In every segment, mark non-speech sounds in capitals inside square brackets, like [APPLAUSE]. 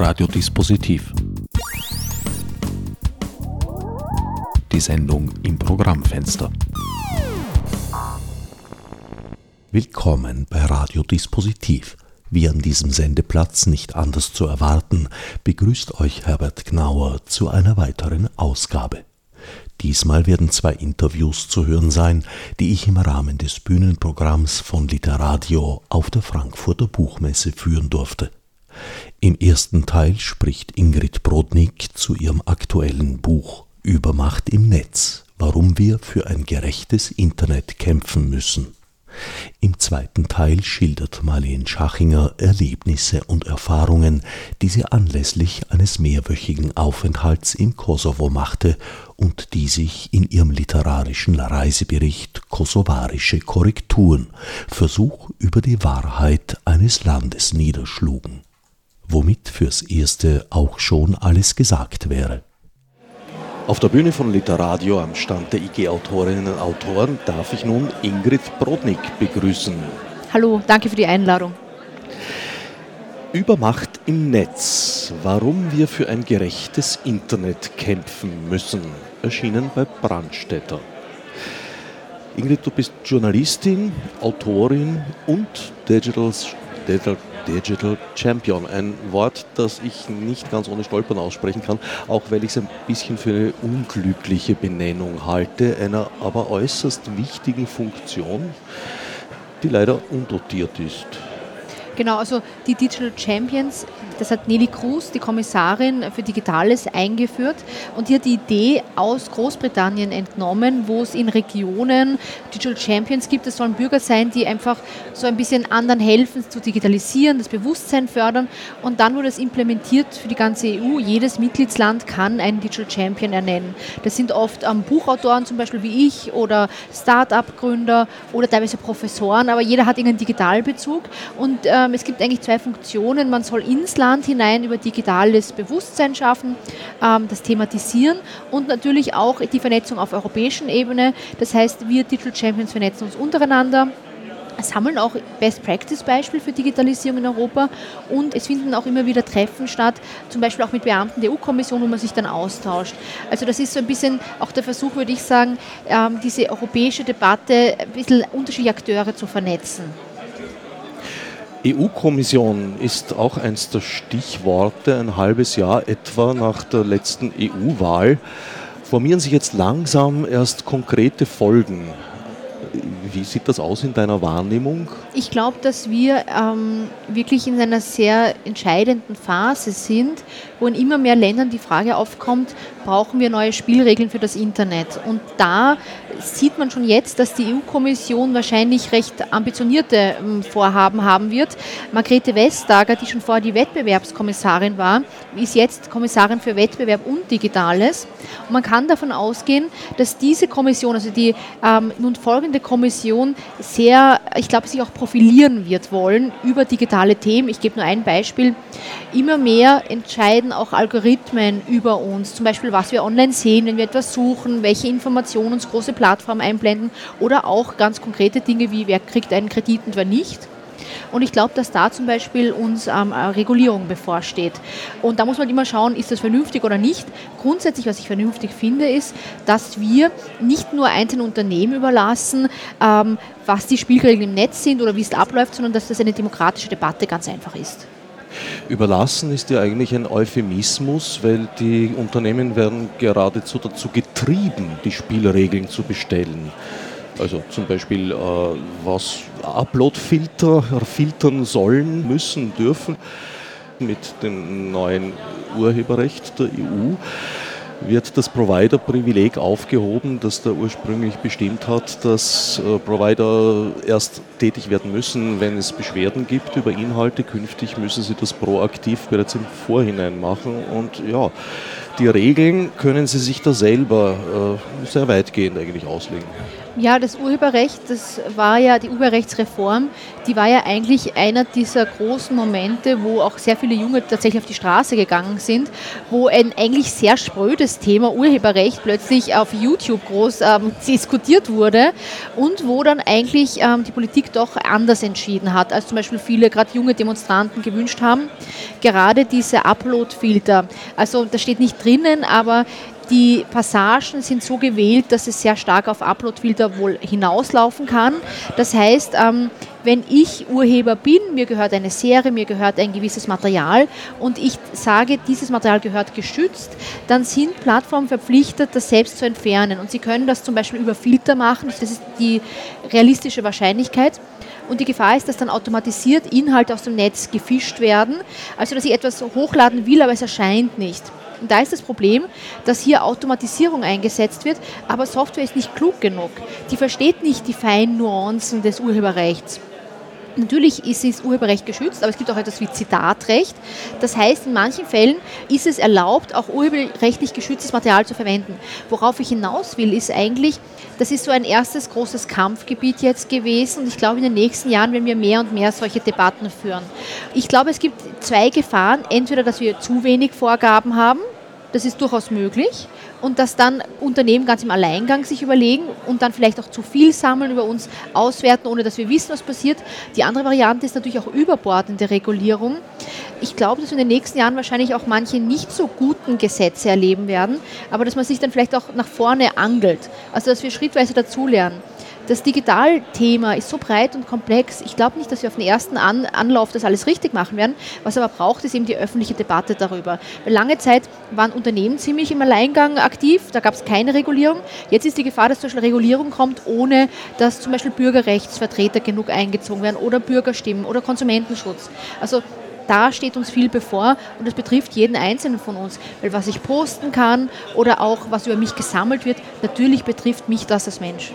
Radiodispositiv. Die Sendung im Programmfenster. Willkommen bei Radiodispositiv. Wie an diesem Sendeplatz nicht anders zu erwarten, begrüßt euch Herbert Gnauer zu einer weiteren Ausgabe. Diesmal werden zwei Interviews zu hören sein, die ich im Rahmen des Bühnenprogramms von Literadio auf der Frankfurter Buchmesse führen durfte. Im ersten Teil spricht Ingrid Brodnik zu ihrem aktuellen Buch Übermacht im Netz, warum wir für ein gerechtes Internet kämpfen müssen. Im zweiten Teil schildert Marlene Schachinger Erlebnisse und Erfahrungen, die sie anlässlich eines mehrwöchigen Aufenthalts im Kosovo machte und die sich in ihrem literarischen Reisebericht Kosovarische Korrekturen Versuch über die Wahrheit eines Landes niederschlugen. Womit fürs Erste auch schon alles gesagt wäre. Auf der Bühne von Literadio am Stand der IG Autorinnen und Autoren darf ich nun Ingrid Brodnik begrüßen. Hallo, danke für die Einladung. Übermacht im Netz. Warum wir für ein gerechtes Internet kämpfen müssen. Erschienen bei Brandstätter. Ingrid, du bist Journalistin, Autorin und Digital, Digital Digital Champion. Ein Wort, das ich nicht ganz ohne Stolpern aussprechen kann, auch weil ich es ein bisschen für eine unglückliche Benennung halte, einer aber äußerst wichtigen Funktion, die leider undotiert ist. Genau, also die Digital Champions, das hat Nelly Cruz, die Kommissarin für Digitales, eingeführt und die hat die Idee aus Großbritannien entnommen, wo es in Regionen Digital Champions gibt. Das sollen Bürger sein, die einfach so ein bisschen anderen helfen zu digitalisieren, das Bewusstsein fördern und dann wurde es implementiert für die ganze EU. Jedes Mitgliedsland kann einen Digital Champion ernennen. Das sind oft ähm, Buchautoren zum Beispiel wie ich oder Start-up-Gründer oder teilweise Professoren, aber jeder hat irgendeinen Digitalbezug und ähm, es gibt eigentlich zwei Funktionen. Man soll ins Land hinein über digitales Bewusstsein schaffen, ähm, das Thematisieren und natürlich auch die Vernetzung auf europäischen Ebene. Das heißt, wir Digital Champions vernetzen uns untereinander sammeln auch Best-Practice-Beispiele für Digitalisierung in Europa und es finden auch immer wieder Treffen statt, zum Beispiel auch mit Beamten der EU-Kommission, wo man sich dann austauscht. Also das ist so ein bisschen auch der Versuch, würde ich sagen, ähm, diese europäische Debatte ein bisschen unterschiedliche Akteure zu vernetzen. EU-Kommission ist auch eins der Stichworte. Ein halbes Jahr etwa nach der letzten EU-Wahl formieren sich jetzt langsam erst konkrete Folgen. Wie sieht das aus in deiner Wahrnehmung? Ich glaube, dass wir ähm, wirklich in einer sehr entscheidenden Phase sind, wo in immer mehr Ländern die Frage aufkommt, brauchen wir neue Spielregeln für das Internet? Und da sieht man schon jetzt, dass die EU-Kommission wahrscheinlich recht ambitionierte ähm, Vorhaben haben wird. Margrethe Vestager, die schon vorher die Wettbewerbskommissarin war, ist jetzt Kommissarin für Wettbewerb und Digitales. Und man kann davon ausgehen, dass diese Kommission, also die ähm, nun folgende Kommission, sehr, ich glaube, sich auch profilieren wird wollen über digitale Themen. Ich gebe nur ein Beispiel. Immer mehr entscheiden auch Algorithmen über uns, zum Beispiel was wir online sehen, wenn wir etwas suchen, welche Informationen uns große Plattformen einblenden oder auch ganz konkrete Dinge wie wer kriegt einen Kredit und wer nicht. Und ich glaube, dass da zum Beispiel uns ähm, Regulierung bevorsteht. Und da muss man immer schauen, ist das vernünftig oder nicht. Grundsätzlich, was ich vernünftig finde, ist, dass wir nicht nur einzelnen Unternehmen überlassen, ähm, was die Spielregeln im Netz sind oder wie es abläuft, sondern dass das eine demokratische Debatte ganz einfach ist. Überlassen ist ja eigentlich ein Euphemismus, weil die Unternehmen werden geradezu dazu getrieben, die Spielregeln zu bestellen. Also zum Beispiel, äh, was Uploadfilter filtern sollen, müssen, dürfen mit dem neuen Urheberrecht der EU wird das Provider-Privileg aufgehoben, das da ursprünglich bestimmt hat, dass äh, Provider erst tätig werden müssen, wenn es Beschwerden gibt über Inhalte. Künftig müssen sie das proaktiv bereits im Vorhinein machen. Und ja, die Regeln können sie sich da selber äh, sehr weitgehend eigentlich auslegen. Ja, das Urheberrecht, das war ja die Urheberrechtsreform, die war ja eigentlich einer dieser großen Momente, wo auch sehr viele Junge tatsächlich auf die Straße gegangen sind, wo ein eigentlich sehr sprödes Thema Urheberrecht plötzlich auf YouTube groß ähm, [LAUGHS] diskutiert wurde und wo dann eigentlich ähm, die Politik doch anders entschieden hat, als zum Beispiel viele gerade junge Demonstranten gewünscht haben. Gerade diese Upload-Filter, also das steht nicht drinnen, aber die Passagen sind so gewählt, dass es sehr stark auf Uploadfilter wohl hinauslaufen kann. Das heißt, ähm, wenn ich Urheber bin, mir gehört eine Serie, mir gehört ein gewisses Material und ich sage, dieses Material gehört geschützt, dann sind Plattformen verpflichtet, das selbst zu entfernen. Und sie können das zum Beispiel über Filter machen, das ist die realistische Wahrscheinlichkeit. Und die Gefahr ist, dass dann automatisiert Inhalte aus dem Netz gefischt werden. Also, dass ich etwas hochladen will, aber es erscheint nicht. Und da ist das Problem, dass hier Automatisierung eingesetzt wird, aber Software ist nicht klug genug. Die versteht nicht die feinen Nuancen des Urheberrechts. Natürlich ist das Urheberrecht geschützt, aber es gibt auch etwas wie Zitatrecht. Das heißt, in manchen Fällen ist es erlaubt, auch urheberrechtlich geschütztes Material zu verwenden. Worauf ich hinaus will, ist eigentlich, das ist so ein erstes großes Kampfgebiet jetzt gewesen und ich glaube, in den nächsten Jahren werden wir mehr und mehr solche Debatten führen. Ich glaube, es gibt zwei Gefahren. Entweder, dass wir zu wenig Vorgaben haben, das ist durchaus möglich und dass dann Unternehmen ganz im Alleingang sich überlegen und dann vielleicht auch zu viel sammeln, über uns auswerten, ohne dass wir wissen, was passiert. Die andere Variante ist natürlich auch überbordende Regulierung. Ich glaube, dass wir in den nächsten Jahren wahrscheinlich auch manche nicht so guten Gesetze erleben werden, aber dass man sich dann vielleicht auch nach vorne angelt. Also dass wir schrittweise dazulernen das Digitalthema ist so breit und komplex. Ich glaube nicht, dass wir auf den ersten An Anlauf das alles richtig machen werden. Was aber braucht, ist eben die öffentliche Debatte darüber. Lange Zeit waren Unternehmen ziemlich im Alleingang aktiv, da gab es keine Regulierung. Jetzt ist die Gefahr, dass zum Beispiel Regulierung kommt, ohne dass zum Beispiel Bürgerrechtsvertreter genug eingezogen werden oder Bürgerstimmen oder Konsumentenschutz. Also da steht uns viel bevor und das betrifft jeden Einzelnen von uns. Weil was ich posten kann oder auch was über mich gesammelt wird, natürlich betrifft mich das als Mensch.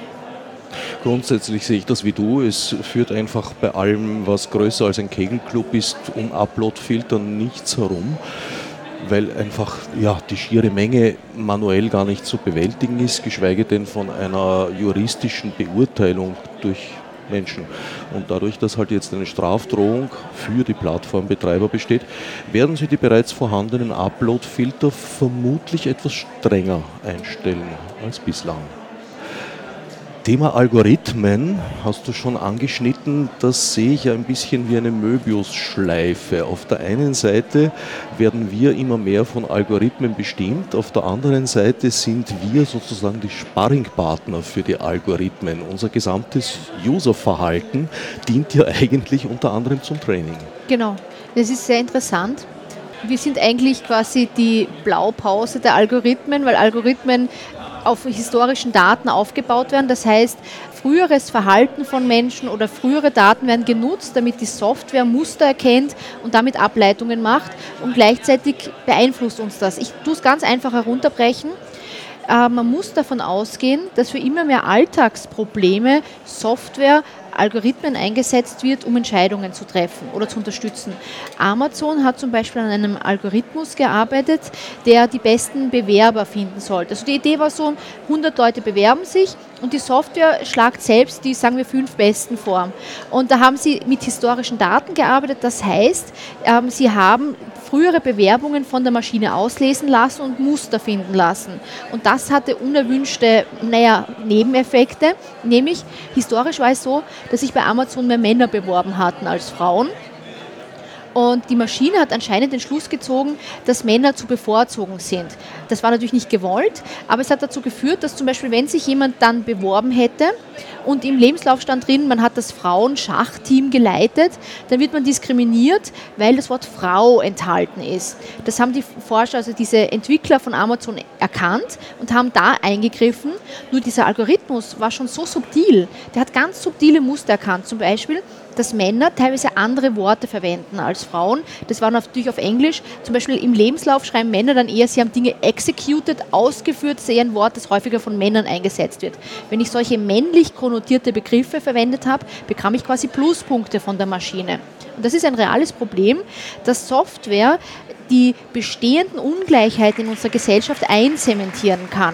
Grundsätzlich sehe ich das wie du. Es führt einfach bei allem, was größer als ein Kegelclub ist, um Upload-Filtern nichts herum, weil einfach ja, die schiere Menge manuell gar nicht zu bewältigen ist, geschweige denn von einer juristischen Beurteilung durch Menschen. Und dadurch, dass halt jetzt eine Strafdrohung für die Plattformbetreiber besteht, werden sie die bereits vorhandenen Upload-Filter vermutlich etwas strenger einstellen als bislang. Thema Algorithmen hast du schon angeschnitten. Das sehe ich ja ein bisschen wie eine Möbius-Schleife. Auf der einen Seite werden wir immer mehr von Algorithmen bestimmt, auf der anderen Seite sind wir sozusagen die Sparringpartner für die Algorithmen. Unser gesamtes Userverhalten dient ja eigentlich unter anderem zum Training. Genau, das ist sehr interessant. Wir sind eigentlich quasi die Blaupause der Algorithmen, weil Algorithmen auf historischen Daten aufgebaut werden. Das heißt, früheres Verhalten von Menschen oder frühere Daten werden genutzt, damit die Software Muster erkennt und damit Ableitungen macht und gleichzeitig beeinflusst uns das. Ich tue es ganz einfach herunterbrechen. Äh, man muss davon ausgehen, dass für immer mehr Alltagsprobleme Software Algorithmen eingesetzt wird, um Entscheidungen zu treffen oder zu unterstützen. Amazon hat zum Beispiel an einem Algorithmus gearbeitet, der die besten Bewerber finden sollte. Also die Idee war so, 100 Leute bewerben sich und die Software schlagt selbst die, sagen wir, fünf besten vor. Und da haben sie mit historischen Daten gearbeitet. Das heißt, ähm, sie haben frühere Bewerbungen von der Maschine auslesen lassen und Muster finden lassen. Und das hatte unerwünschte naja, Nebeneffekte, nämlich historisch war es so, dass sich bei Amazon mehr Männer beworben hatten als Frauen. Und die Maschine hat anscheinend den Schluss gezogen, dass Männer zu bevorzugen sind. Das war natürlich nicht gewollt, aber es hat dazu geführt, dass zum Beispiel, wenn sich jemand dann beworben hätte und im Lebenslauf stand drin, man hat das Frauenschachteam geleitet, dann wird man diskriminiert, weil das Wort Frau enthalten ist. Das haben die Forscher, also diese Entwickler von Amazon erkannt und haben da eingegriffen. Nur dieser Algorithmus war schon so subtil, der hat ganz subtile Muster erkannt. Zum Beispiel, dass Männer teilweise andere Worte verwenden als Frauen. Das war natürlich auf Englisch. Zum Beispiel im Lebenslauf schreiben Männer dann eher, sie haben Dinge executed, ausgeführt, das ist eher ein Wort, das häufiger von Männern eingesetzt wird. Wenn ich solche männlich konnotierte Begriffe verwendet habe, bekam ich quasi Pluspunkte von der Maschine. Und das ist ein reales Problem, dass Software die bestehenden Ungleichheiten in unserer Gesellschaft einzementieren kann.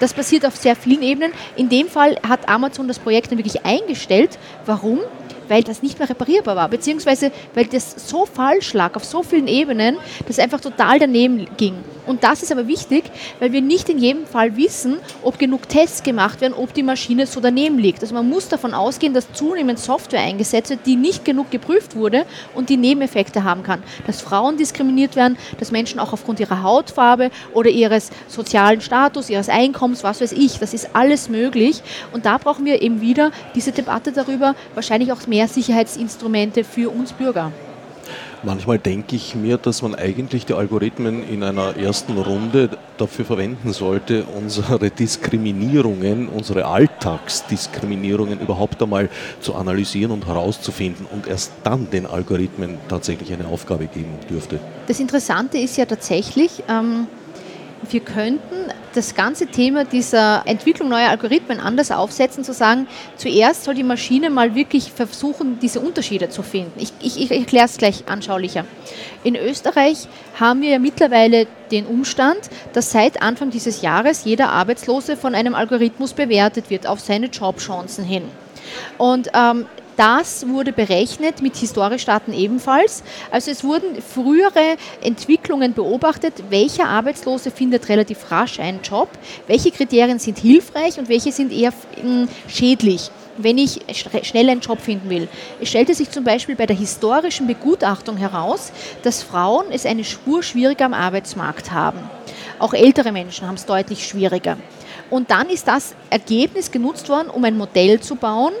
Das passiert auf sehr vielen Ebenen. In dem Fall hat Amazon das Projekt dann wirklich eingestellt. Warum? Weil das nicht mehr reparierbar war, beziehungsweise weil das so falsch lag auf so vielen Ebenen, dass es einfach total daneben ging. Und das ist aber wichtig, weil wir nicht in jedem Fall wissen, ob genug Tests gemacht werden, ob die Maschine so daneben liegt. Also man muss davon ausgehen, dass zunehmend Software eingesetzt wird, die nicht genug geprüft wurde und die Nebeneffekte haben kann. Dass Frauen diskriminiert werden, dass Menschen auch aufgrund ihrer Hautfarbe oder ihres sozialen Status, ihres Einkommens, was weiß ich, das ist alles möglich. Und da brauchen wir eben wieder diese Debatte darüber, wahrscheinlich auch mehr Sicherheitsinstrumente für uns Bürger. Manchmal denke ich mir, dass man eigentlich die Algorithmen in einer ersten Runde dafür verwenden sollte, unsere Diskriminierungen, unsere Alltagsdiskriminierungen überhaupt einmal zu analysieren und herauszufinden und erst dann den Algorithmen tatsächlich eine Aufgabe geben dürfte. Das Interessante ist ja tatsächlich, ähm, wir könnten das ganze Thema dieser Entwicklung neuer Algorithmen anders aufsetzen, zu sagen, zuerst soll die Maschine mal wirklich versuchen, diese Unterschiede zu finden. Ich, ich, ich erkläre es gleich anschaulicher. In Österreich haben wir ja mittlerweile den Umstand, dass seit Anfang dieses Jahres jeder Arbeitslose von einem Algorithmus bewertet wird auf seine Jobchancen hin. Und ähm, das wurde berechnet mit Historiedaten ebenfalls. Also es wurden frühere Entwicklungen beobachtet, welcher Arbeitslose findet relativ rasch einen Job, welche Kriterien sind hilfreich und welche sind eher hm, schädlich wenn ich schnell einen Job finden will. Es stellte sich zum Beispiel bei der historischen Begutachtung heraus, dass Frauen es eine Spur schwieriger am Arbeitsmarkt haben. Auch ältere Menschen haben es deutlich schwieriger. Und dann ist das Ergebnis genutzt worden, um ein Modell zu bauen,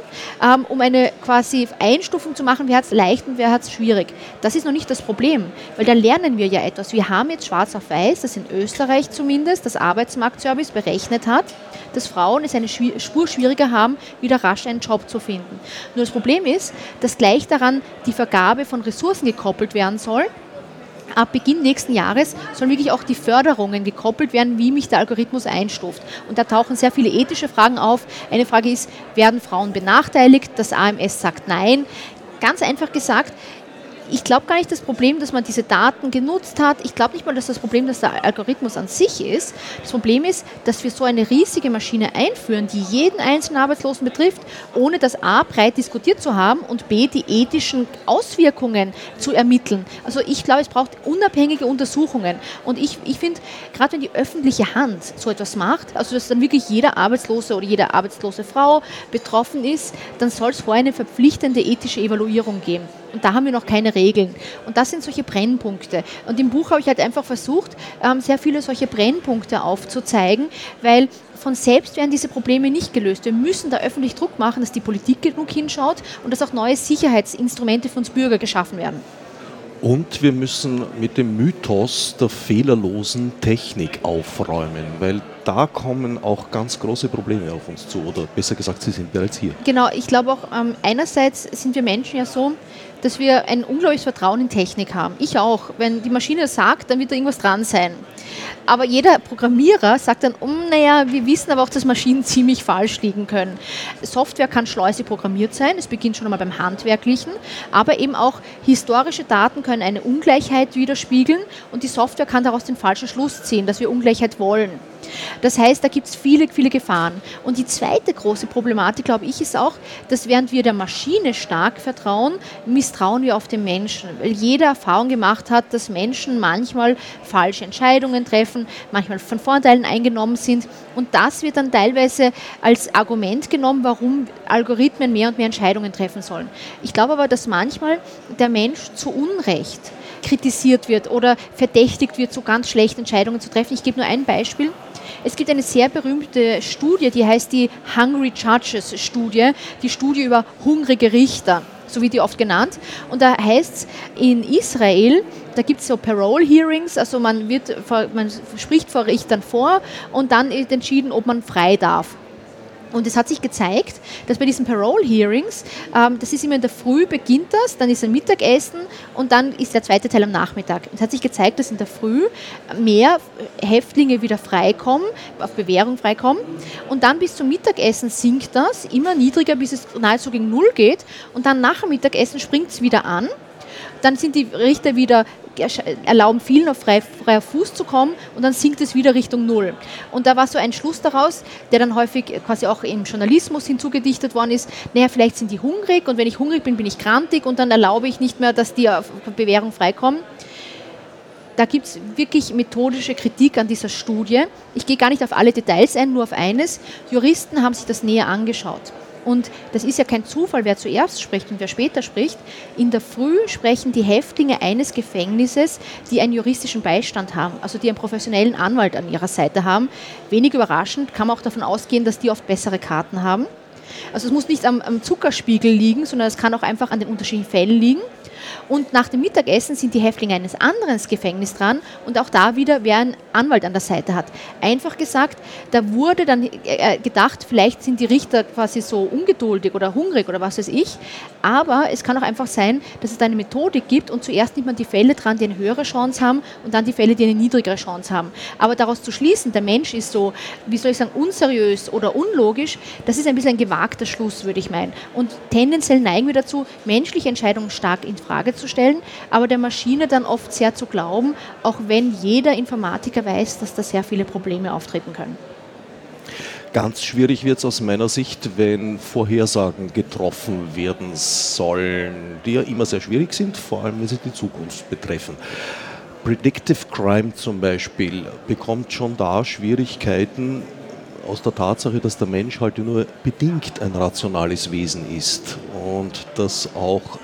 ähm, um eine quasi Einstufung zu machen, wer hat es leicht und wer hat es schwierig. Das ist noch nicht das Problem, weil da lernen wir ja etwas. Wir haben jetzt schwarz auf weiß, das in Österreich zumindest das Arbeitsmarktservice berechnet hat, dass Frauen es eine Spur schwieriger haben, wieder rasch einen Job zu finden. Nur das Problem ist, dass gleich daran die Vergabe von Ressourcen gekoppelt werden soll ab Beginn nächsten Jahres sollen wirklich auch die Förderungen gekoppelt werden, wie mich der Algorithmus einstuft. Und da tauchen sehr viele ethische Fragen auf. Eine Frage ist, werden Frauen benachteiligt? Das AMS sagt nein. Ganz einfach gesagt, ich glaube gar nicht das Problem, dass man diese Daten genutzt hat. Ich glaube nicht mal, dass das Problem, dass der Algorithmus an sich ist. Das Problem ist, dass wir so eine riesige Maschine einführen, die jeden einzelnen Arbeitslosen betrifft, ohne das A breit diskutiert zu haben und B die ethischen Auswirkungen zu ermitteln. Also ich glaube, es braucht unabhängige Untersuchungen. Und ich, ich finde, gerade wenn die öffentliche Hand so etwas macht, also dass dann wirklich jeder Arbeitslose oder jede arbeitslose Frau betroffen ist, dann soll es vorher eine verpflichtende ethische Evaluierung geben. Und da haben wir noch keine Regeln. Und das sind solche Brennpunkte. Und im Buch habe ich halt einfach versucht, ähm, sehr viele solche Brennpunkte aufzuzeigen, weil von selbst werden diese Probleme nicht gelöst. Wir müssen da öffentlich Druck machen, dass die Politik genug hinschaut und dass auch neue Sicherheitsinstrumente für uns Bürger geschaffen werden. Und wir müssen mit dem Mythos der fehlerlosen Technik aufräumen, weil da kommen auch ganz große Probleme auf uns zu. Oder besser gesagt, sie sind bereits hier. Genau, ich glaube auch, ähm, einerseits sind wir Menschen ja so, dass wir ein unglaubliches Vertrauen in Technik haben. Ich auch. Wenn die Maschine sagt, dann wird da irgendwas dran sein. Aber jeder Programmierer sagt dann, um, naja, wir wissen aber auch, dass Maschinen ziemlich falsch liegen können. Software kann schleusig programmiert sein, es beginnt schon einmal beim Handwerklichen, aber eben auch historische Daten können eine Ungleichheit widerspiegeln und die Software kann daraus den falschen Schluss ziehen, dass wir Ungleichheit wollen. Das heißt, da gibt es viele, viele Gefahren. Und die zweite große Problematik, glaube ich, ist auch, dass während wir der Maschine stark vertrauen, misstrauen wir auf den Menschen. Weil jeder Erfahrung gemacht hat, dass Menschen manchmal falsche Entscheidungen treffen, manchmal von Vorteilen eingenommen sind. Und das wird dann teilweise als Argument genommen, warum Algorithmen mehr und mehr Entscheidungen treffen sollen. Ich glaube aber, dass manchmal der Mensch zu Unrecht kritisiert wird oder verdächtigt wird, so ganz schlechte Entscheidungen zu treffen. Ich gebe nur ein Beispiel. Es gibt eine sehr berühmte Studie, die heißt die Hungry Judges Studie, die Studie über hungrige Richter so wird die oft genannt. Und da heißt es in Israel, da gibt es so Parole-Hearings, also man, wird, man spricht vor Richtern vor und dann wird entschieden, ob man frei darf. Und es hat sich gezeigt, dass bei diesen Parole-Hearings, ähm, das ist immer in der Früh beginnt das, dann ist ein Mittagessen und dann ist der zweite Teil am Nachmittag. Es hat sich gezeigt, dass in der Früh mehr Häftlinge wieder freikommen, auf Bewährung freikommen und dann bis zum Mittagessen sinkt das immer niedriger, bis es nahezu gegen Null geht und dann nach dem Mittagessen springt es wieder an Dann sind die Richter wieder erlauben vielen auf frei, freier Fuß zu kommen und dann sinkt es wieder Richtung Null. Und da war so ein Schluss daraus, der dann häufig quasi auch im Journalismus hinzugedichtet worden ist, naja, vielleicht sind die hungrig und wenn ich hungrig bin, bin ich grantig und dann erlaube ich nicht mehr, dass die auf Bewährung freikommen. Da gibt es wirklich methodische Kritik an dieser Studie. Ich gehe gar nicht auf alle Details ein, nur auf eines. Juristen haben sich das näher angeschaut. Und das ist ja kein Zufall, wer zuerst spricht und wer später spricht. In der Früh sprechen die Häftlinge eines Gefängnisses, die einen juristischen Beistand haben, also die einen professionellen Anwalt an ihrer Seite haben. Wenig überraschend kann man auch davon ausgehen, dass die oft bessere Karten haben. Also es muss nicht am, am Zuckerspiegel liegen, sondern es kann auch einfach an den unterschiedlichen Fällen liegen. Und nach dem Mittagessen sind die Häftlinge eines anderen Gefängnisses dran und auch da wieder, wer einen Anwalt an der Seite hat. Einfach gesagt, da wurde dann äh, gedacht, vielleicht sind die Richter quasi so ungeduldig oder hungrig oder was weiß ich. Aber es kann auch einfach sein, dass es da eine Methodik gibt und zuerst nimmt man die Fälle dran, die eine höhere Chance haben und dann die Fälle, die eine niedrigere Chance haben. Aber daraus zu schließen, der Mensch ist so, wie soll ich sagen, unseriös oder unlogisch, das ist ein bisschen ein gewagter Schluss, würde ich meinen. Und tendenziell neigen wir dazu, menschliche Entscheidungen stark in Frage zu aber der Maschine dann oft sehr zu glauben, auch wenn jeder Informatiker weiß, dass da sehr viele Probleme auftreten können. Ganz schwierig wird es aus meiner Sicht, wenn Vorhersagen getroffen werden sollen, die ja immer sehr schwierig sind, vor allem wenn sie die Zukunft betreffen. Predictive Crime zum Beispiel bekommt schon da Schwierigkeiten aus der Tatsache, dass der Mensch halt nur bedingt ein rationales Wesen ist und dass auch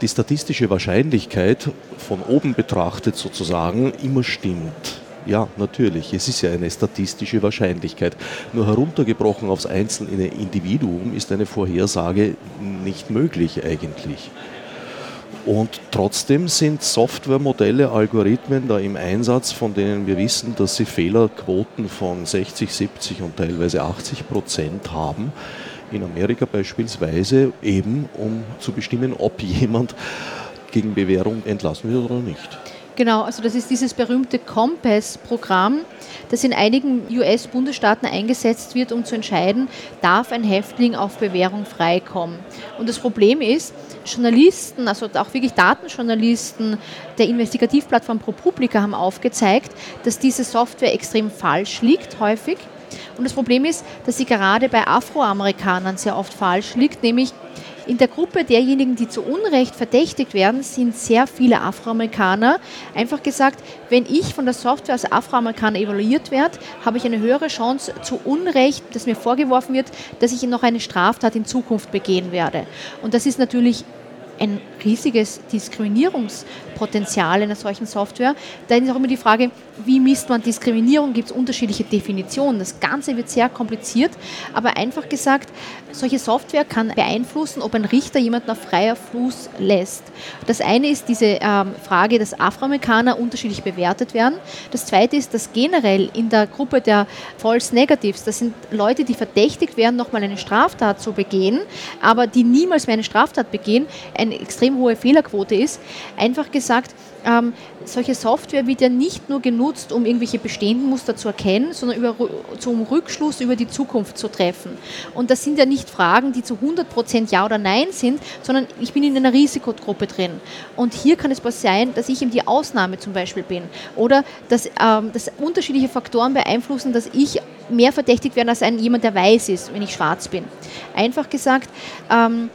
die statistische Wahrscheinlichkeit von oben betrachtet sozusagen immer stimmt. Ja, natürlich, es ist ja eine statistische Wahrscheinlichkeit. Nur heruntergebrochen aufs einzelne Individuum ist eine Vorhersage nicht möglich eigentlich. Und trotzdem sind Softwaremodelle, Algorithmen da im Einsatz, von denen wir wissen, dass sie Fehlerquoten von 60, 70 und teilweise 80 Prozent haben in Amerika beispielsweise, eben um zu bestimmen, ob jemand gegen Bewährung entlassen wird oder nicht. Genau, also das ist dieses berühmte Compass-Programm, das in einigen US-Bundesstaaten eingesetzt wird, um zu entscheiden, darf ein Häftling auf Bewährung freikommen. Und das Problem ist, Journalisten, also auch wirklich Datenjournalisten der Investigativplattform ProPublica haben aufgezeigt, dass diese Software extrem falsch liegt, häufig. Und das Problem ist, dass sie gerade bei Afroamerikanern sehr oft falsch liegt, nämlich in der Gruppe derjenigen, die zu Unrecht verdächtigt werden, sind sehr viele Afroamerikaner. Einfach gesagt, wenn ich von der Software als Afroamerikaner evaluiert werde, habe ich eine höhere Chance zu Unrecht, dass mir vorgeworfen wird, dass ich noch eine Straftat in Zukunft begehen werde. Und das ist natürlich ein riesiges Diskriminierungspotenzial in einer solchen Software. Da ist auch immer die Frage, wie misst man Diskriminierung? Gibt es unterschiedliche Definitionen? Das Ganze wird sehr kompliziert, aber einfach gesagt, solche Software kann beeinflussen, ob ein Richter jemanden auf freier Fuß lässt. Das eine ist diese ähm, Frage, dass Afroamerikaner unterschiedlich bewertet werden. Das zweite ist, dass generell in der Gruppe der False Negatives, das sind Leute, die verdächtigt werden, nochmal eine Straftat zu begehen, aber die niemals mehr eine Straftat begehen, eine extrem hohe Fehlerquote ist. Einfach gesagt, ähm, solche Software wird ja nicht nur genutzt, um irgendwelche bestehenden Muster zu erkennen, sondern über, zum Rückschluss über die Zukunft zu treffen. Und das sind ja nicht Fragen, die zu 100% Ja oder Nein sind, sondern ich bin in einer Risikogruppe drin. Und hier kann es sein, dass ich eben die Ausnahme zum Beispiel bin. Oder dass, ähm, dass unterschiedliche Faktoren beeinflussen, dass ich mehr verdächtigt werde als ein, jemand, der weiß ist, wenn ich schwarz bin. Einfach gesagt, ähm,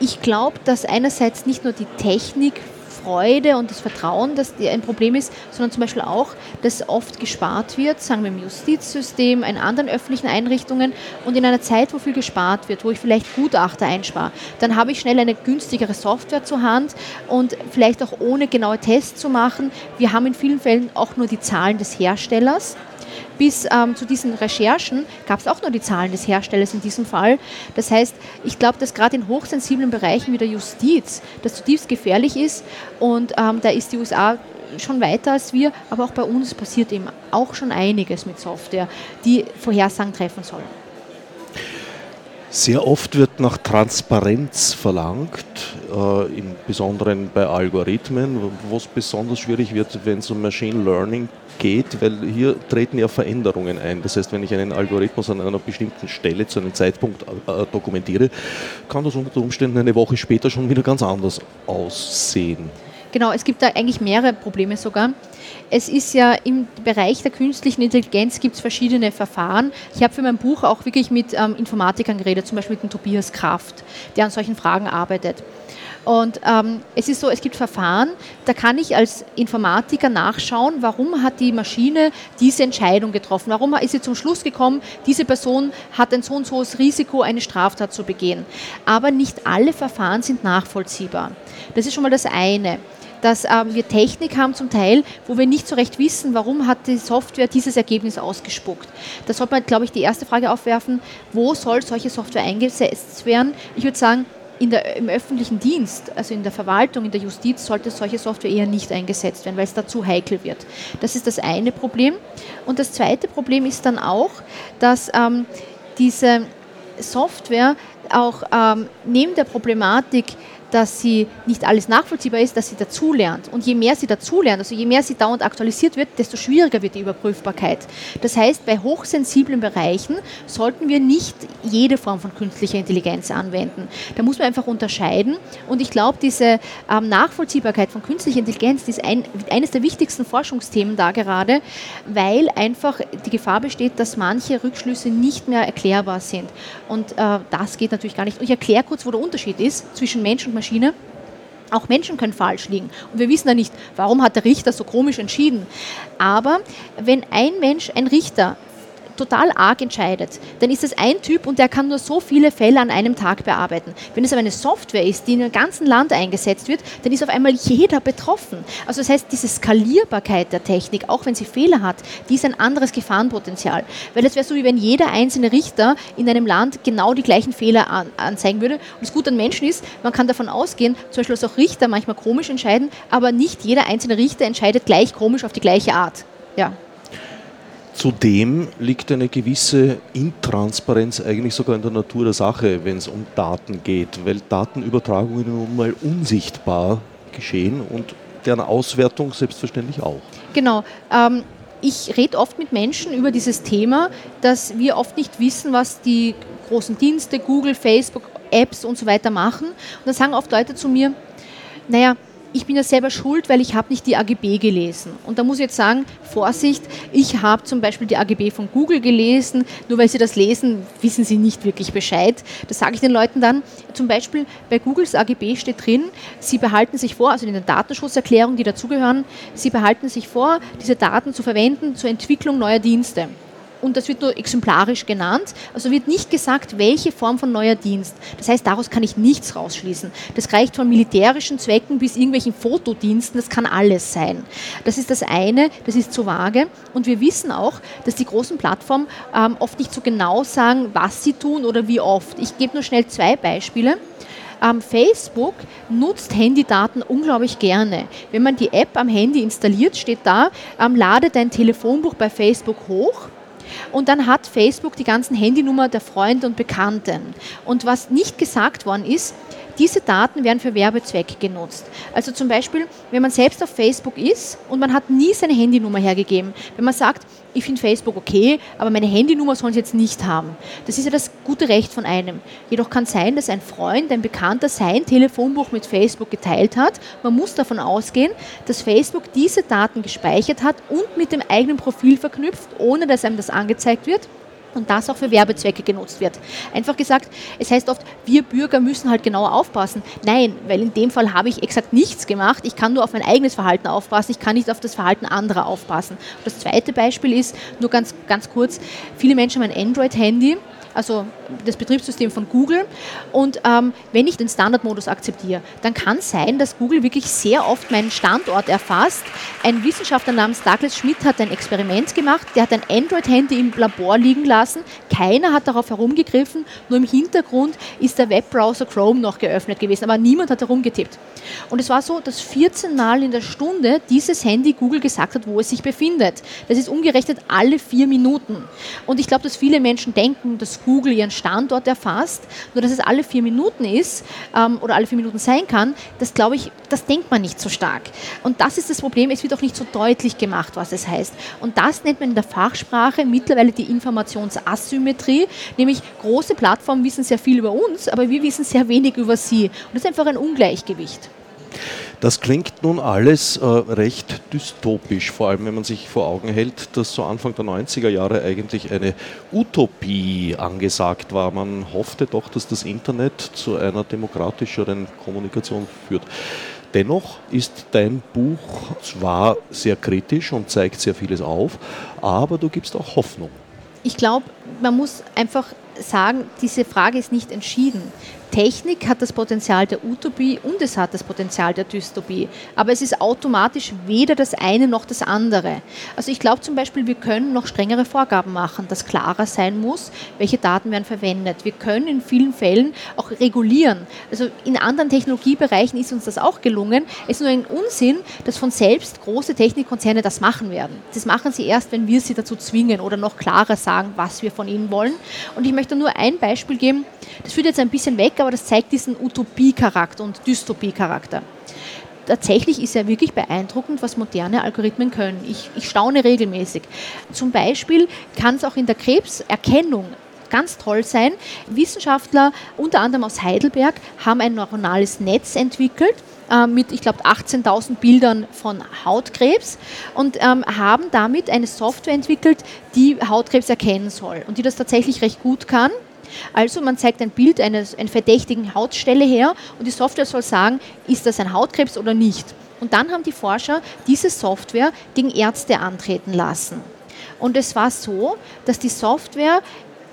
ich glaube, dass einerseits nicht nur die Technik Freude und das Vertrauen, dass ein Problem ist, sondern zum Beispiel auch, dass oft gespart wird, sagen wir im Justizsystem, in anderen öffentlichen Einrichtungen und in einer Zeit, wo viel gespart wird, wo ich vielleicht Gutachter einspare, dann habe ich schnell eine günstigere Software zur Hand und vielleicht auch ohne genaue Tests zu machen. Wir haben in vielen Fällen auch nur die Zahlen des Herstellers bis ähm, zu diesen Recherchen gab es auch nur die Zahlen des Herstellers in diesem Fall. Das heißt, ich glaube, dass gerade in hochsensiblen Bereichen wie der Justiz das zutiefst gefährlich ist und ähm, da ist die USA schon weiter als wir, aber auch bei uns passiert eben auch schon einiges mit Software, die Vorhersagen treffen soll. Sehr oft wird nach Transparenz verlangt. äh, im Besonderen bei Algorithmen, wo es besonders schwierig wird, wenn es um Machine Learning geht, weil hier treten ja Veränderungen ein. Das heißt, wenn ich einen Algorithmus an einer bestimmten Stelle zu einem Zeitpunkt äh, dokumentiere, kann das unter Umständen eine Woche später schon wieder ganz anders aussehen. Genau, es gibt da eigentlich mehrere Probleme sogar. Es ist ja im Bereich der künstlichen Intelligenz gibt es verschiedene Verfahren. Ich habe für mein Buch auch wirklich mit ähm, Informatikern geredet, zum Beispiel mit dem Tobias Kraft, der an solchen Fragen arbeitet. Und ähm, es ist so, es gibt Verfahren, da kann ich als Informatiker nachschauen, warum hat die Maschine diese Entscheidung getroffen, warum ist sie zum Schluss gekommen, diese Person hat ein so und so hohes Risiko, eine Straftat zu begehen. Aber nicht alle Verfahren sind nachvollziehbar. Das ist schon mal das eine dass ähm, wir Technik haben zum Teil, wo wir nicht so recht wissen, warum hat die Software dieses Ergebnis ausgespuckt. Da sollte man, glaube ich, die erste Frage aufwerfen, wo soll solche Software eingesetzt werden? Ich würde sagen, der, im öffentlichen Dienst, also in der Verwaltung, in der Justiz, sollte solche Software eher nicht eingesetzt werden, weil es da zu heikel wird. Das ist das eine Problem. Und das zweite Problem ist dann auch, dass ähm, diese Software auch ähm, neben der Problematik dass sie nicht alles nachvollziehbar ist, dass sie dazulernt. Und je mehr sie dazulernt, also je mehr sie dauernd aktualisiert wird, desto schwieriger wird die Überprüfbarkeit. Das heißt, bei hochsensiblen Bereichen sollten wir nicht jede Form von künstlicher Intelligenz anwenden. Da muss man einfach unterscheiden. Und ich glaube, diese ähm, Nachvollziehbarkeit von künstlicher Intelligenz ist ein, eines der wichtigsten Forschungsthemen da gerade, weil einfach die Gefahr besteht, dass manche Rückschlüsse nicht mehr erklärbar sind. Und äh, das geht natürlich gar nicht. Und ich erkläre kurz, wo der Unterschied ist zwischen Mensch und Maschine. Auch Menschen können falsch liegen. Und wir wissen ja nicht, warum hat der Richter so komisch entschieden. Aber wenn ein Mensch, ein Richter, total arg entscheidet, dann ist es ein Typ und der kann nur so viele Fälle an einem Tag bearbeiten. Wenn es aber eine Software ist, die in einem ganzen Land eingesetzt wird, dann ist auf einmal jeder betroffen. Also das heißt, diese Skalierbarkeit der Technik, auch wenn sie Fehler hat, die ist ein anderes Gefahrenpotenzial. Weil es wäre so, wie wenn jeder einzelne Richter in einem Land genau die gleichen Fehler an, anzeigen würde. Und das Gute an Menschen ist, man kann davon ausgehen, zum Beispiel, dass auch Richter manchmal komisch entscheiden, aber nicht jeder einzelne Richter entscheidet gleich komisch auf die gleiche Art. Ja. Zudem liegt eine gewisse Intransparenz eigentlich sogar in der Natur der Sache, wenn es um Daten geht, weil Datenübertragungen nun mal unsichtbar geschehen und deren Auswertung selbstverständlich auch. Genau. Ähm, ich rede oft mit Menschen über dieses Thema, dass wir oft nicht wissen, was die großen Dienste, Google, Facebook, Apps und so weiter machen. Und dann sagen oft Leute zu mir, naja, ich bin ja selber schuld, weil ich habe nicht die AGB gelesen. Und da muss ich jetzt sagen, Vorsicht, ich habe zum Beispiel die AGB von Google gelesen, nur weil Sie das lesen, wissen Sie nicht wirklich Bescheid. Das sage ich den Leuten dann. Zum Beispiel bei Googles AGB steht drin, Sie behalten sich vor, also in der Datenschutzerklärung, die dazugehören, Sie behalten sich vor, diese Daten zu verwenden zur Entwicklung neuer Dienste und das wird nur exemplarisch genannt. Also wird nicht gesagt, welche Form von neuer Dienst. Das heißt, daraus kann ich nichts rausschließen. Das reicht von militärischen Zwecken bis irgendwelchen Fotodiensten, das kann alles sein. Das ist das eine, das ist zu vage. Und wir wissen auch, dass die großen Plattformen ähm, oft nicht so genau sagen, was sie tun oder wie oft. Ich gebe nur schnell zwei Beispiele. Ähm, Facebook nutzt Handydaten unglaublich gerne. Wenn man die App am Handy installiert, steht da, ähm, lade dein Telefonbuch bei Facebook hoch und dann hat Facebook die ganzen Handynummer der Freunde und Bekannten. Und was nicht gesagt worden ist, diese Daten werden für Werbezwecke genutzt. Also zum Beispiel, wenn man selbst auf Facebook ist und man hat nie seine Handynummer hergegeben. Wenn man sagt, ich finde Facebook okay, aber meine Handynummer sollen sie jetzt nicht haben. Das ist ja das gute Recht von einem. Jedoch kann sein, dass ein Freund, ein Bekannter sein Telefonbuch mit Facebook geteilt hat. Man muss davon ausgehen, dass Facebook diese Daten gespeichert hat und mit dem eigenen Profil verknüpft, ohne dass einem das angezeigt wird und das auch für Werbezwecke genutzt wird. Einfach gesagt, es heißt oft, wir Bürger müssen halt genauer aufpassen. Nein, weil in dem Fall habe ich exakt nichts gemacht. Ich kann nur auf mein eigenes Verhalten aufpassen. Ich kann nicht auf das Verhalten anderer aufpassen. Das zweite Beispiel ist, nur ganz, ganz kurz, viele Menschen haben ein Android-Handy also das Betriebssystem von Google. Und ähm, wenn ich den Standardmodus akzeptiere, dann kann es sein, dass Google wirklich sehr oft meinen Standort erfasst. Ein Wissenschaftler namens Douglas Schmidt hat ein Experiment gemacht, der hat ein Android-Handy im Labor liegen lassen. Keiner hat darauf herumgegriffen, nur im Hintergrund ist der Webbrowser Chrome noch geöffnet gewesen, aber niemand hat herumgetippt. Und es war so, dass 14 Mal in der Stunde dieses Handy Google gesagt hat, wo es sich befindet. Das ist umgerechnet alle vier Minuten. Und ich glaube, dass viele Menschen denken, dass Google ihren Standort erfasst, nur dass es alle vier Minuten ist ähm, oder alle vier Minuten sein kann, das glaube ich, das denkt man nicht so stark. Und das ist das Problem, es wird auch nicht so deutlich gemacht, was es heißt. Und das nennt man in der Fachsprache mittlerweile die Informationsasymmetrie, nämlich große Plattformen wissen sehr viel über uns, aber wir wissen sehr wenig über sie. Und das ist einfach ein Ungleichgewicht. Das klingt nun alles äh, recht dystopisch, vor allem wenn man sich vor Augen hält, dass so Anfang der 90er Jahre eigentlich eine Utopie angesagt war. Man hoffte doch, dass das Internet zu einer demokratischeren Kommunikation führt. Dennoch ist dein Buch zwar sehr kritisch und zeigt sehr vieles auf, aber du gibst auch Hoffnung. Ich glaube, man muss einfach sagen, diese Frage ist nicht entschieden. Technik hat das Potenzial der Utopie und es hat das Potenzial der Dystopie. Aber es ist automatisch weder das eine noch das andere. Also ich glaube zum Beispiel, wir können noch strengere Vorgaben machen, dass klarer sein muss, welche Daten werden verwendet. Wir können in vielen Fällen auch regulieren. Also in anderen Technologiebereichen ist uns das auch gelungen. Es ist nur ein Unsinn, dass von selbst große Technikkonzerne das machen werden. Das machen sie erst, wenn wir sie dazu zwingen oder noch klarer sagen, was wir von ihnen wollen. Und ich möchte nur ein Beispiel geben. Das führt jetzt ein bisschen weg, aber das zeigt diesen Utopie-Charakter und Dystopie-Charakter. Tatsächlich ist ja wirklich beeindruckend, was moderne Algorithmen können. Ich, ich staune regelmäßig. Zum Beispiel kann es auch in der Krebserkennung ganz toll sein. Wissenschaftler, unter anderem aus Heidelberg, haben ein neuronales Netz entwickelt äh, mit, ich glaube, 18.000 Bildern von Hautkrebs und ähm, haben damit eine Software entwickelt, die Hautkrebs erkennen soll und die das tatsächlich recht gut kann. Also man zeigt ein Bild eines einer verdächtigen Hautstelle her und die Software soll sagen, ist das ein Hautkrebs oder nicht. Und dann haben die Forscher diese Software gegen Ärzte antreten lassen. Und es war so, dass die Software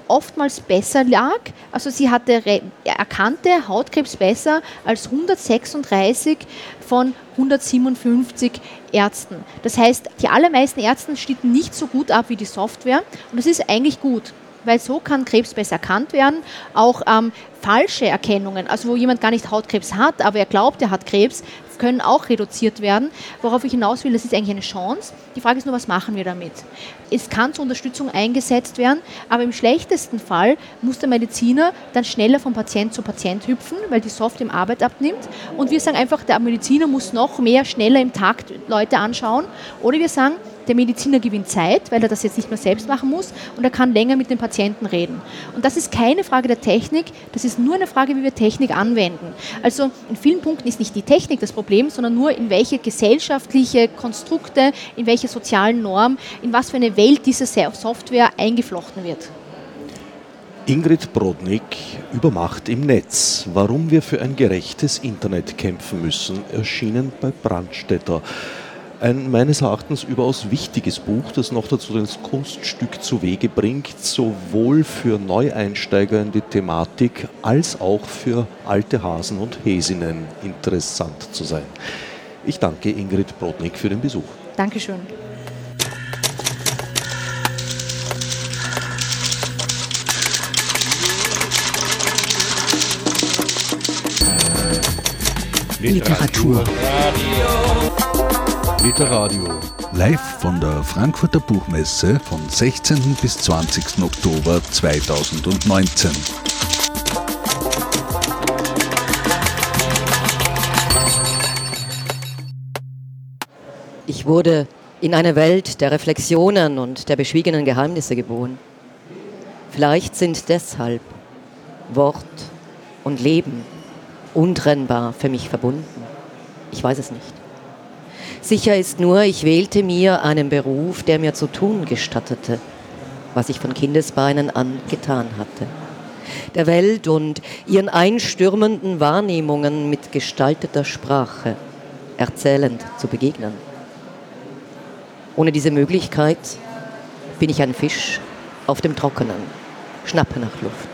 oftmals besser lag. Also sie hatte erkannte Hautkrebs besser als 136 von 157 Ärzten. Das heißt, die allermeisten Ärzte schnitten nicht so gut ab wie die Software und das ist eigentlich gut weil so kann Krebs besser erkannt werden. Auch ähm, falsche Erkennungen, also wo jemand gar nicht Hautkrebs hat, aber er glaubt, er hat Krebs, können auch reduziert werden. Worauf ich hinaus will, das ist eigentlich eine Chance. Die Frage ist nur, was machen wir damit? Es kann zur Unterstützung eingesetzt werden, aber im schlechtesten Fall muss der Mediziner dann schneller von Patient zu Patient hüpfen, weil die Software im Arbeit abnimmt. Und wir sagen einfach, der Mediziner muss noch mehr, schneller im Takt Leute anschauen. Oder wir sagen, der Mediziner gewinnt Zeit, weil er das jetzt nicht mehr selbst machen muss und er kann länger mit den Patienten reden. Und das ist keine Frage der Technik, das ist nur eine Frage, wie wir Technik anwenden. Also in vielen Punkten ist nicht die Technik das Problem, sondern nur in welche gesellschaftliche Konstrukte, in welche sozialen Norm, in was für eine Welt diese Software eingeflochten wird. Ingrid Brodnik über Macht im Netz. Warum wir für ein gerechtes Internet kämpfen müssen, erschienen bei Brandstätter ein meines Erachtens überaus wichtiges Buch, das noch dazu das Kunststück zu Wege bringt, sowohl für Neueinsteiger in die Thematik als auch für alte Hasen und Häsinnen interessant zu sein. Ich danke Ingrid Brodnik für den Besuch. Dankeschön. Literatur. Literadio. Live von der Frankfurter Buchmesse vom 16. bis 20. Oktober 2019. Ich wurde in eine Welt der Reflexionen und der beschwiegenen Geheimnisse geboren. Vielleicht sind deshalb Wort und Leben untrennbar für mich verbunden. Ich weiß es nicht. Sicher ist nur, ich wählte mir einen Beruf, der mir zu tun gestattete, was ich von Kindesbeinen an getan hatte. Der Welt und ihren einstürmenden Wahrnehmungen mit gestalteter Sprache erzählend zu begegnen. Ohne diese Möglichkeit bin ich ein Fisch auf dem Trockenen, schnappe nach Luft.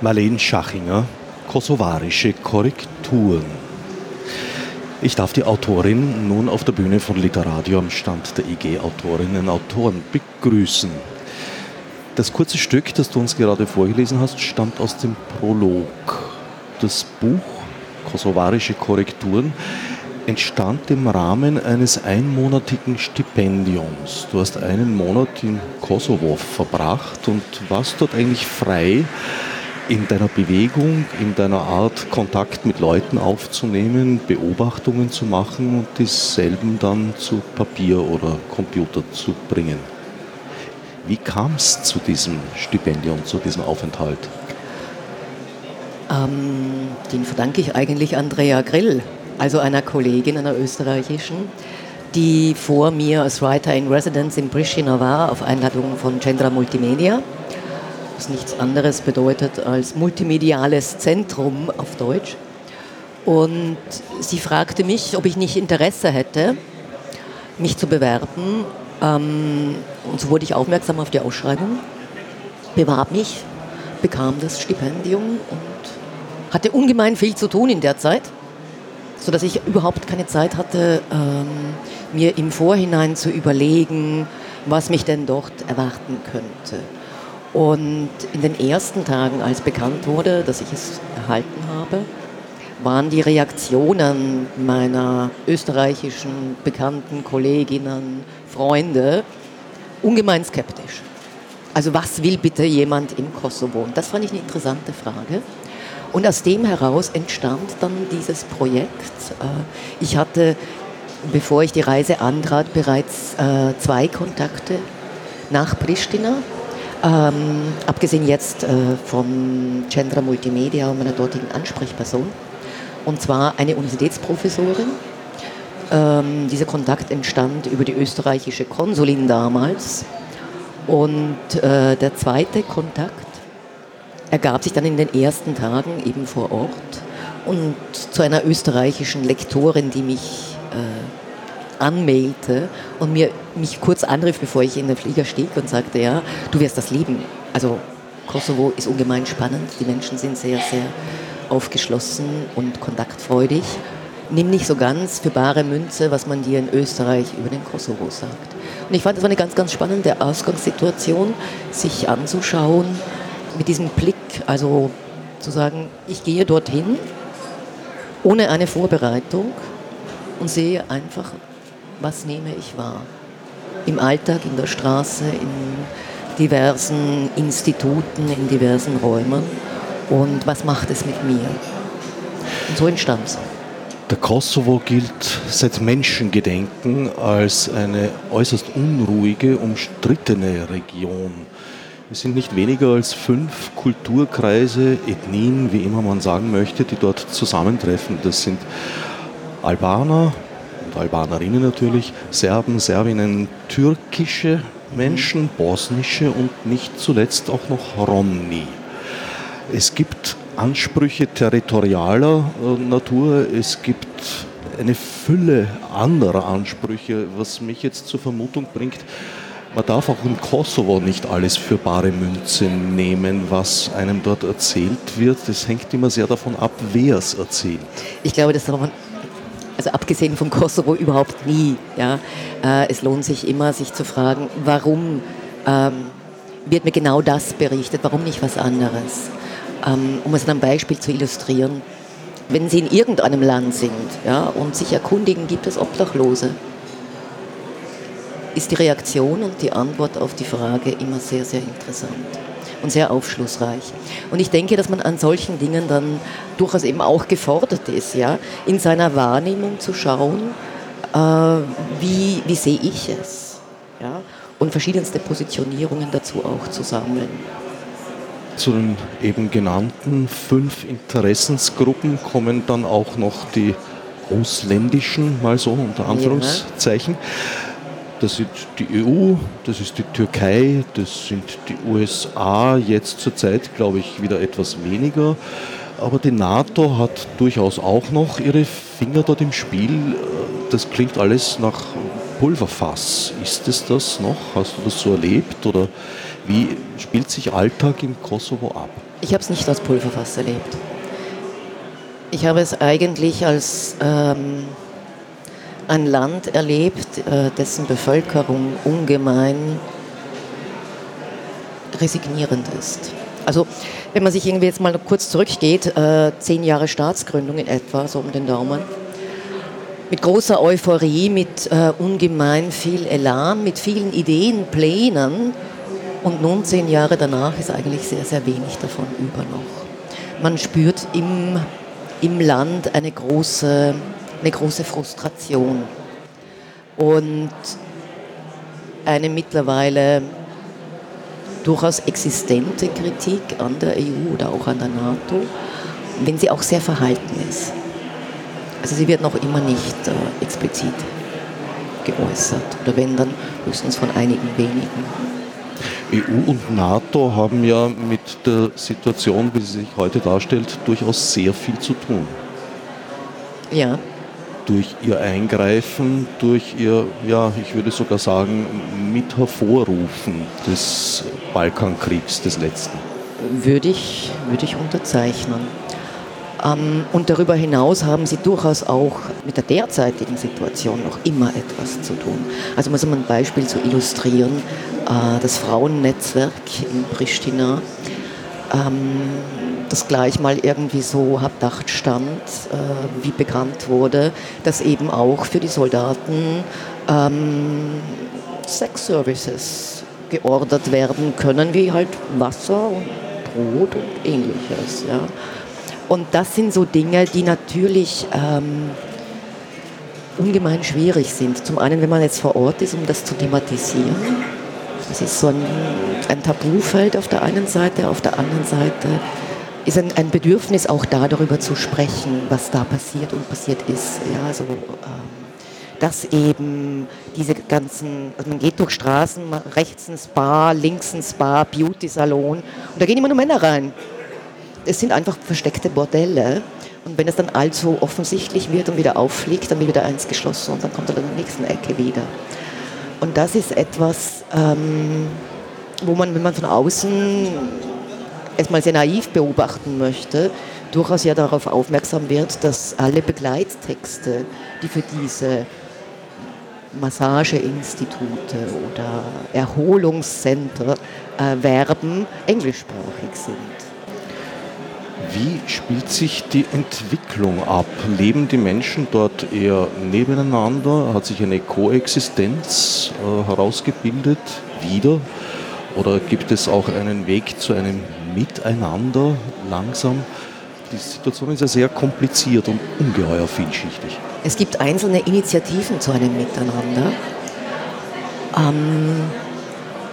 Marlene Schachinger, kosovarische Korrekturen. Ich darf die Autorin nun auf der Bühne von Literadio am Stand der IG Autorinnen und Autoren begrüßen. Das kurze Stück, das du uns gerade vorgelesen hast, stammt aus dem Prolog. Das Buch Kosovarische Korrekturen entstand im Rahmen eines einmonatigen Stipendiums. Du hast einen Monat in Kosovo verbracht und warst dort eigentlich frei in deiner Bewegung, in deiner Art, Kontakt mit Leuten aufzunehmen, Beobachtungen zu machen und dieselben dann zu Papier oder Computer zu bringen. Wie kam es zu diesem Stipendium, zu diesem Aufenthalt? Ähm, den verdanke ich eigentlich Andrea Grill, also einer Kollegin, einer österreichischen, die vor mir als Writer in Residence in Pristina war, auf Einladung von Chandra Multimedia, was nichts anderes bedeutet als multimediales Zentrum auf Deutsch. Und sie fragte mich, ob ich nicht Interesse hätte, mich zu bewerben. Ähm, und so wurde ich aufmerksam auf die Ausschreibung, bewarb mich, bekam das Stipendium und hatte ungemein viel zu tun in der Zeit sodass ich überhaupt keine Zeit hatte, ähm, mir im Vorhinein zu überlegen, was mich denn dort erwarten könnte. Und in den ersten Tagen, als bekannt wurde, dass ich es erhalten habe, waren die Reaktionen meiner österreichischen bekannten Kolleginnen, Freunde ungemein skeptisch. Also was will bitte jemand im Kosovo? Und das fand ich eine interessante Frage. Und aus dem heraus entstand dann dieses Projekt. Äh, ich hatte, bevor ich die Reise antrat, bereits äh, zwei Kontakte nach Pristina. Ähm, abgesehen jetzt äh, von Chandra Multimedia und meiner dortigen Ansprechperson. Und zwar eine Universitätsprofessorin. Ähm, dieser Kontakt entstand über die österreichische Konsulin damals. Und äh, der zweite Kontakt ergab sich dann in den ersten Tagen eben vor Ort und zu einer österreichischen Lektorin, die mich äh, anmailte und mir, mich kurz anrief, bevor ich in den Flieger stieg und sagte, ja, du wirst das lieben. Also Kosovo ist ungemein spannend, die Menschen sind sehr, sehr aufgeschlossen und kontaktfreudig. Nimm nicht so ganz für bare Münze, was man dir in Österreich über den Kosovo sagt. Und ich fand, das war eine ganz, ganz spannende Ausgangssituation, sich anzuschauen, mit diesem Blick, also zu sagen, ich gehe dorthin ohne eine Vorbereitung und sehe einfach, was nehme ich wahr. Im Alltag, in der Straße, in diversen Instituten, in diversen Räumen und was macht es mit mir. Und so entstand es. Der Kosovo gilt seit Menschengedenken als eine äußerst unruhige, umstrittene Region. Es sind nicht weniger als fünf Kulturkreise, Ethnien, wie immer man sagen möchte, die dort zusammentreffen. Das sind Albaner Albanerinnen natürlich, Serben, Serbinnen, türkische Menschen, bosnische und nicht zuletzt auch noch Romni. Es gibt Ansprüche territorialer äh, Natur, es gibt eine Fülle anderer Ansprüche, was mich jetzt zur Vermutung bringt, man darf auch im Kosovo nicht alles für bare Münze nehmen, was einem dort erzählt wird. Das hängt immer sehr davon ab, wer es erzählt. Ich glaube, das also abgesehen vom Kosovo überhaupt nie. Ja. Äh, es lohnt sich immer, sich zu fragen, warum ähm, wird mir genau das berichtet, warum nicht was anderes. Ähm, um es an einem Beispiel zu illustrieren, wenn Sie in irgendeinem Land sind ja, und sich erkundigen, gibt es Obdachlose ist die Reaktion und die Antwort auf die Frage immer sehr, sehr interessant und sehr aufschlussreich. Und ich denke, dass man an solchen Dingen dann durchaus eben auch gefordert ist, ja, in seiner Wahrnehmung zu schauen, äh, wie, wie sehe ich es, ja, und verschiedenste Positionierungen dazu auch zu sammeln. Zu den eben genannten fünf Interessensgruppen kommen dann auch noch die ausländischen, mal so unter Anführungszeichen. Ja. Das sind die EU, das ist die Türkei, das sind die USA, jetzt zurzeit glaube ich wieder etwas weniger. Aber die NATO hat durchaus auch noch ihre Finger dort im Spiel. Das klingt alles nach Pulverfass. Ist es das noch? Hast du das so erlebt? Oder wie spielt sich Alltag im Kosovo ab? Ich habe es nicht als Pulverfass erlebt. Ich habe es eigentlich als ähm, ein Land erlebt, äh, dessen Bevölkerung ungemein resignierend ist. Also wenn man sich irgendwie jetzt mal kurz zurückgeht, äh, zehn Jahre Staatsgründung in etwa, so um den Daumen, mit großer Euphorie, mit äh, ungemein viel Elan, mit vielen Ideen, Plänen. Und nun, zehn Jahre danach, ist eigentlich sehr, sehr wenig davon über noch. Man spürt im, im Land eine große, eine große Frustration und eine mittlerweile durchaus existente Kritik an der EU oder auch an der NATO, wenn sie auch sehr verhalten ist. Also sie wird noch immer nicht äh, explizit geäußert oder wenn dann höchstens von einigen wenigen. EU und NATO haben ja mit der Situation, wie sie sich heute darstellt, durchaus sehr viel zu tun. Ja. Durch ihr Eingreifen, durch ihr, ja, ich würde sogar sagen, mit Hervorrufen des Balkankriegs des letzten. Würde ich, würde ich unterzeichnen. Ähm, und darüber hinaus haben sie durchaus auch mit der derzeitigen Situation noch immer etwas zu tun. Also um ein Beispiel zu illustrieren, äh, das Frauennetzwerk in Pristina, ähm, das gleich mal irgendwie so Hauptdacht stand, äh, wie bekannt wurde, dass eben auch für die Soldaten ähm, Sex-Services geordert werden können, wie halt Wasser und Brot und ähnliches. Ja. Und das sind so Dinge, die natürlich ähm, ungemein schwierig sind. Zum einen, wenn man jetzt vor Ort ist, um das zu thematisieren. Das ist so ein, ein Tabufeld auf der einen Seite, auf der anderen Seite ist ein, ein, Bedürfnis auch da, darüber zu sprechen, was da passiert und passiert ist. Ja, also, ähm, dass eben diese ganzen, also man geht durch Straßen, rechts ein Spa, links ein Spa, Beauty-Salon und da gehen immer nur Männer rein es sind einfach versteckte Bordelle. Und wenn es dann allzu offensichtlich wird und wieder auffliegt, dann wird wieder eins geschlossen und dann kommt er in der nächsten Ecke wieder. Und das ist etwas, ähm, wo man, wenn man von außen erstmal sehr naiv beobachten möchte, durchaus ja darauf aufmerksam wird, dass alle Begleittexte, die für diese Massageinstitute oder Erholungscenter äh, werben, englischsprachig sind. Wie spielt sich die Entwicklung ab? Leben die Menschen dort eher nebeneinander? Hat sich eine Koexistenz äh, herausgebildet wieder? Oder gibt es auch einen Weg zu einem Miteinander langsam? Die Situation ist ja sehr kompliziert und ungeheuer vielschichtig. Es gibt einzelne Initiativen zu einem Miteinander. Ähm,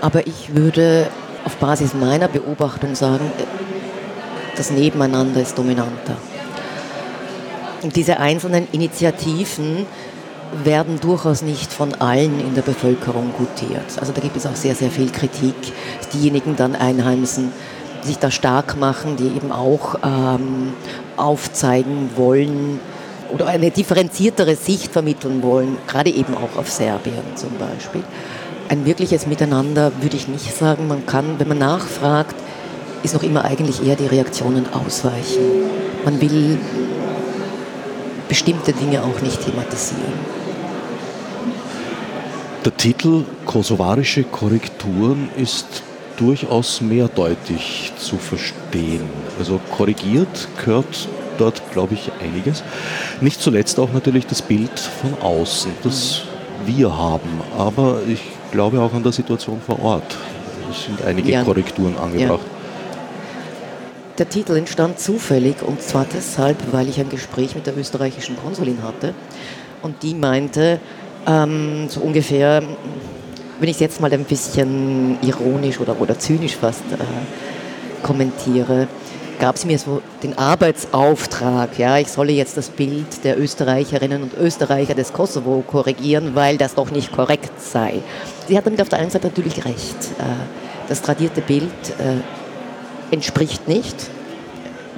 aber ich würde auf Basis meiner Beobachtung sagen, das Nebeneinander ist dominanter. Und diese einzelnen Initiativen werden durchaus nicht von allen in der Bevölkerung gutiert. Also da gibt es auch sehr, sehr viel Kritik. Diejenigen dann Einheimischen, die sich da stark machen, die eben auch ähm, aufzeigen wollen oder eine differenziertere Sicht vermitteln wollen, gerade eben auch auf Serbien zum Beispiel. Ein wirkliches Miteinander würde ich nicht sagen. Man kann, wenn man nachfragt, ist noch immer eigentlich eher die Reaktionen ausweichen. Man will bestimmte Dinge auch nicht thematisieren. Der Titel Kosovarische Korrekturen ist durchaus mehrdeutig zu verstehen. Also korrigiert gehört dort, glaube ich, einiges. Nicht zuletzt auch natürlich das Bild von außen, das wir haben. Aber ich glaube auch an der Situation vor Ort. Es sind einige ja. Korrekturen angebracht. Ja. Der Titel entstand zufällig und zwar deshalb, weil ich ein Gespräch mit der österreichischen Konsulin hatte und die meinte, ähm, so ungefähr, wenn ich es jetzt mal ein bisschen ironisch oder, oder zynisch fast äh, kommentiere, gab sie mir so den Arbeitsauftrag, ja, ich solle jetzt das Bild der Österreicherinnen und Österreicher des Kosovo korrigieren, weil das doch nicht korrekt sei. Sie hat damit auf der einen Seite natürlich recht. Äh, das tradierte Bild äh, entspricht nicht.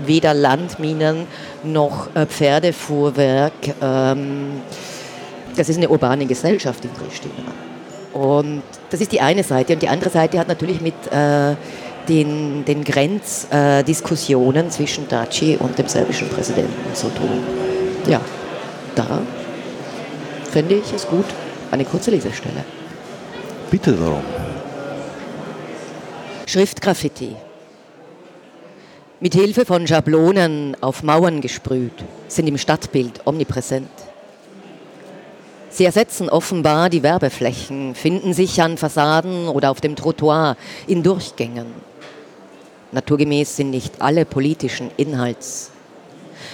Weder Landminen noch äh, Pferdefuhrwerk. Ähm, das ist eine urbane Gesellschaft in Pristina. Und das ist die eine Seite. Und die andere Seite hat natürlich mit äh, den, den Grenzdiskussionen äh, zwischen Daci und dem serbischen Präsidenten zu tun. Ja, da fände ich es gut. Eine kurze Lesestelle. Bitte darum. Schriftgraffiti mit Hilfe von Schablonen auf Mauern gesprüht, sind im Stadtbild omnipräsent. Sie ersetzen offenbar die Werbeflächen, finden sich an Fassaden oder auf dem Trottoir in Durchgängen. Naturgemäß sind nicht alle politischen Inhalts.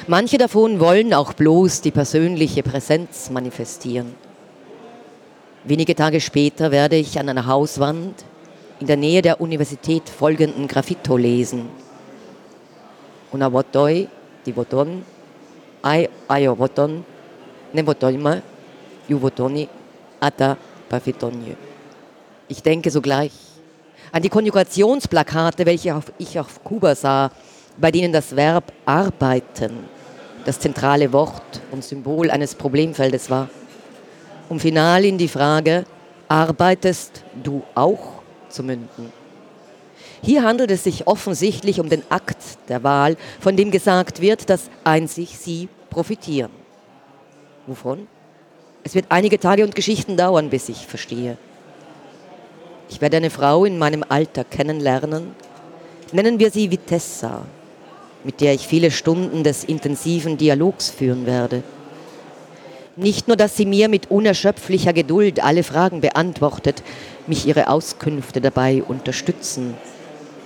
Manche davon wollen auch bloß die persönliche Präsenz manifestieren. Wenige Tage später werde ich an einer Hauswand in der Nähe der Universität folgenden Graffito lesen. Una votoi, di voton, ai aio voton, ne votoima, Juvotoni, Atta, Pafitonje. Ich denke sogleich an die Konjugationsplakate, welche ich auf Kuba sah, bei denen das Verb arbeiten das zentrale Wort und Symbol eines Problemfeldes war, um final in die Frage, arbeitest du auch zu münden? Hier handelt es sich offensichtlich um den Akt der Wahl, von dem gesagt wird, dass einzig sie profitieren. Wovon? Es wird einige Tage und Geschichten dauern, bis ich verstehe. Ich werde eine Frau in meinem Alter kennenlernen. Nennen wir sie Vitessa, mit der ich viele Stunden des intensiven Dialogs führen werde. Nicht nur, dass sie mir mit unerschöpflicher Geduld alle Fragen beantwortet, mich ihre Auskünfte dabei unterstützen,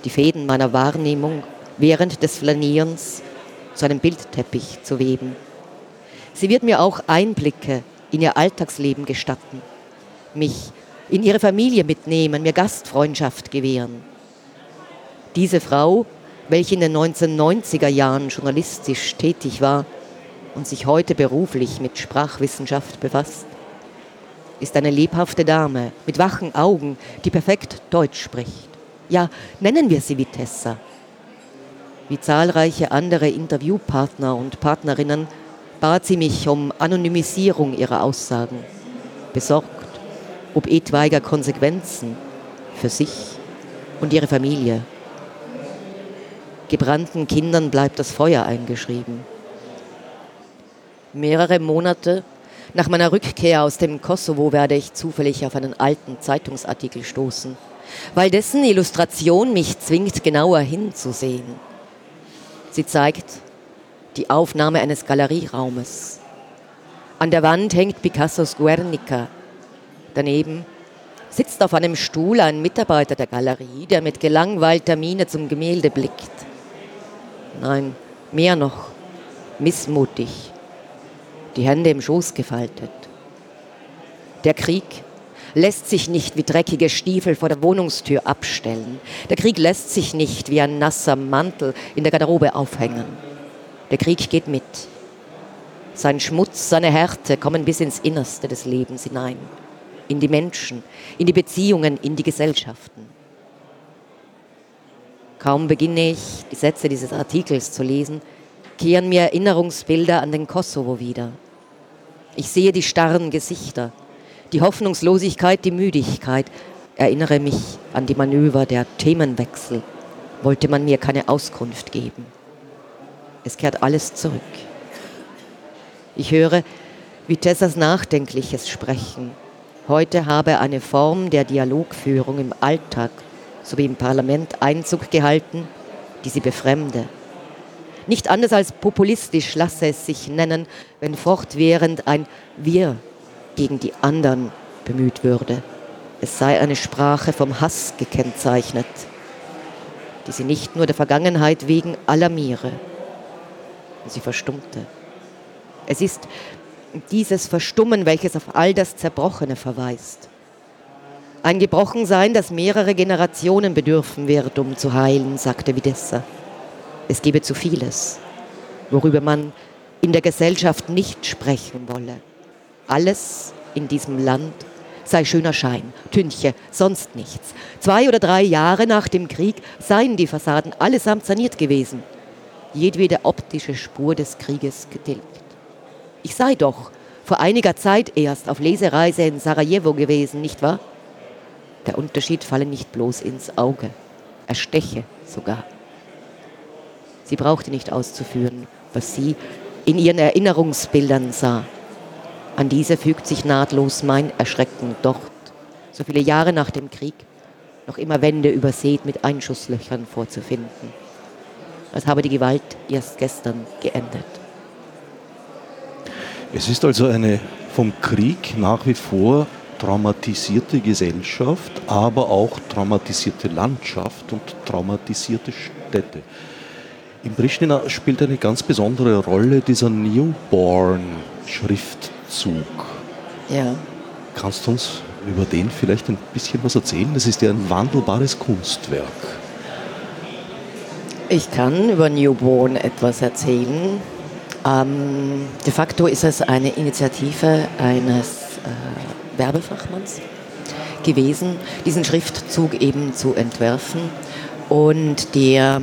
die Fäden meiner Wahrnehmung während des Flanierens zu einem Bildteppich zu weben. Sie wird mir auch Einblicke in ihr Alltagsleben gestatten, mich in ihre Familie mitnehmen, mir Gastfreundschaft gewähren. Diese Frau, welche in den 1990er Jahren journalistisch tätig war und sich heute beruflich mit Sprachwissenschaft befasst, ist eine lebhafte Dame mit wachen Augen, die perfekt Deutsch spricht. Ja, nennen wir sie Vitessa. Wie zahlreiche andere Interviewpartner und Partnerinnen bat sie mich um Anonymisierung ihrer Aussagen, besorgt ob etwaiger Konsequenzen für sich und ihre Familie. Gebrannten Kindern bleibt das Feuer eingeschrieben. Mehrere Monate nach meiner Rückkehr aus dem Kosovo werde ich zufällig auf einen alten Zeitungsartikel stoßen, weil dessen Illustration mich zwingt, genauer hinzusehen. Sie zeigt die Aufnahme eines Galerieraumes. An der Wand hängt Picassos Guernica, Daneben sitzt auf einem Stuhl ein Mitarbeiter der Galerie, der mit gelangweilter Miene zum Gemälde blickt. Nein, mehr noch, missmutig, die Hände im Schoß gefaltet. Der Krieg lässt sich nicht wie dreckige Stiefel vor der Wohnungstür abstellen. Der Krieg lässt sich nicht wie ein nasser Mantel in der Garderobe aufhängen. Der Krieg geht mit. Sein Schmutz, seine Härte kommen bis ins Innerste des Lebens hinein in die Menschen, in die Beziehungen, in die Gesellschaften. Kaum beginne ich, die Sätze dieses Artikels zu lesen, kehren mir Erinnerungsbilder an den Kosovo wieder. Ich sehe die starren Gesichter, die Hoffnungslosigkeit, die Müdigkeit, erinnere mich an die Manöver der Themenwechsel, wollte man mir keine Auskunft geben. Es kehrt alles zurück. Ich höre Vitessas nachdenkliches Sprechen, heute habe eine Form der Dialogführung im Alltag sowie im Parlament Einzug gehalten, die sie befremde. Nicht anders als populistisch lasse es sich nennen, wenn fortwährend ein Wir gegen die anderen bemüht würde. Es sei eine Sprache vom Hass gekennzeichnet, die sie nicht nur der Vergangenheit wegen alarmiere. Sie verstummte. Es ist dieses Verstummen, welches auf all das Zerbrochene verweist. Ein Gebrochensein, das mehrere Generationen bedürfen wird, um zu heilen, sagte Videssa. Es gebe zu vieles, worüber man in der Gesellschaft nicht sprechen wolle. Alles in diesem Land sei schöner Schein, Tünche, sonst nichts. Zwei oder drei Jahre nach dem Krieg seien die Fassaden allesamt saniert gewesen, jedwede optische Spur des Krieges getilgt. Ich sei doch vor einiger Zeit erst auf Lesereise in Sarajevo gewesen, nicht wahr? Der Unterschied falle nicht bloß ins Auge, er steche sogar. Sie brauchte nicht auszuführen, was sie in ihren Erinnerungsbildern sah. An diese fügt sich nahtlos mein Erschrecken dort, so viele Jahre nach dem Krieg, noch immer Wände übersät mit Einschusslöchern vorzufinden. Als habe die Gewalt erst gestern geendet. Es ist also eine vom Krieg nach wie vor traumatisierte Gesellschaft, aber auch traumatisierte Landschaft und traumatisierte Städte. In Pristina spielt eine ganz besondere Rolle dieser Newborn-Schriftzug. Ja. Kannst du uns über den vielleicht ein bisschen was erzählen? Das ist ja ein wandelbares Kunstwerk. Ich kann über Newborn etwas erzählen. Ähm, de facto ist es eine Initiative eines äh, Werbefachmanns gewesen, diesen Schriftzug eben zu entwerfen. Und der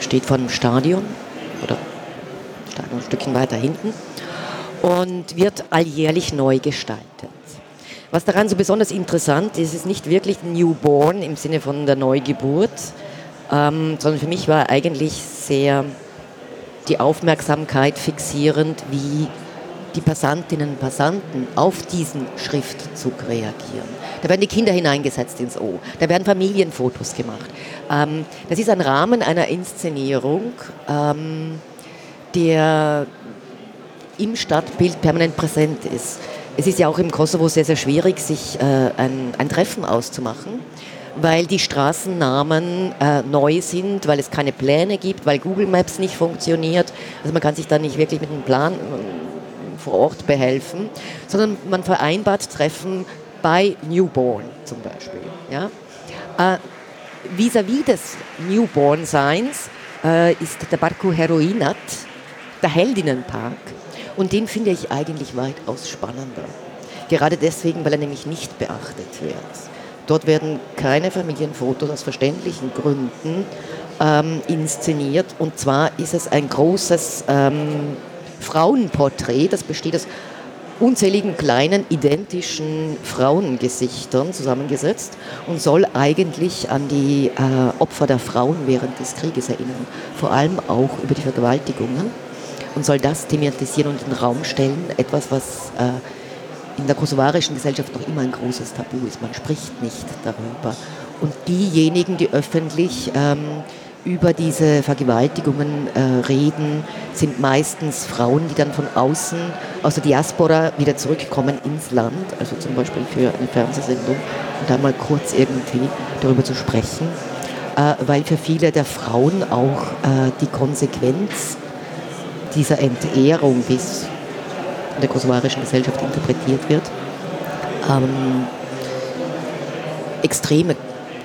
steht vor einem Stadion oder ein Stückchen weiter hinten und wird alljährlich neu gestaltet. Was daran so besonders interessant ist, ist nicht wirklich Newborn im Sinne von der Neugeburt, ähm, sondern für mich war eigentlich sehr die Aufmerksamkeit fixierend, wie die Passantinnen und Passanten auf diesen Schriftzug reagieren. Da werden die Kinder hineingesetzt ins O, da werden Familienfotos gemacht. Ähm, das ist ein Rahmen einer Inszenierung, ähm, der im Stadtbild permanent präsent ist. Es ist ja auch im Kosovo sehr, sehr schwierig, sich äh, ein, ein Treffen auszumachen weil die Straßennamen äh, neu sind, weil es keine Pläne gibt, weil Google Maps nicht funktioniert. Also man kann sich da nicht wirklich mit einem Plan äh, vor Ort behelfen, sondern man vereinbart Treffen bei Newborn zum Beispiel. Ja? Äh, vis-à-vis des Newborn-Seins äh, ist der Barco Heroinat, der Heldinnenpark, und den finde ich eigentlich weitaus spannender. Gerade deswegen, weil er nämlich nicht beachtet wird. Dort werden keine Familienfotos aus verständlichen Gründen ähm, inszeniert. Und zwar ist es ein großes ähm, Frauenporträt, das besteht aus unzähligen kleinen identischen Frauengesichtern zusammengesetzt und soll eigentlich an die äh, Opfer der Frauen während des Krieges erinnern, vor allem auch über die Vergewaltigungen. Und soll das thematisieren und in den Raum stellen, etwas, was äh, in der kosovarischen Gesellschaft noch immer ein großes Tabu ist. Man spricht nicht darüber. Und diejenigen, die öffentlich ähm, über diese Vergewaltigungen äh, reden, sind meistens Frauen, die dann von außen, aus der Diaspora, wieder zurückkommen ins Land, also zum Beispiel für eine Fernsehsendung, und da mal kurz irgendwie darüber zu sprechen, äh, weil für viele der Frauen auch äh, die Konsequenz dieser Entehrung bis in der kosovarischen Gesellschaft interpretiert wird, ähm, extreme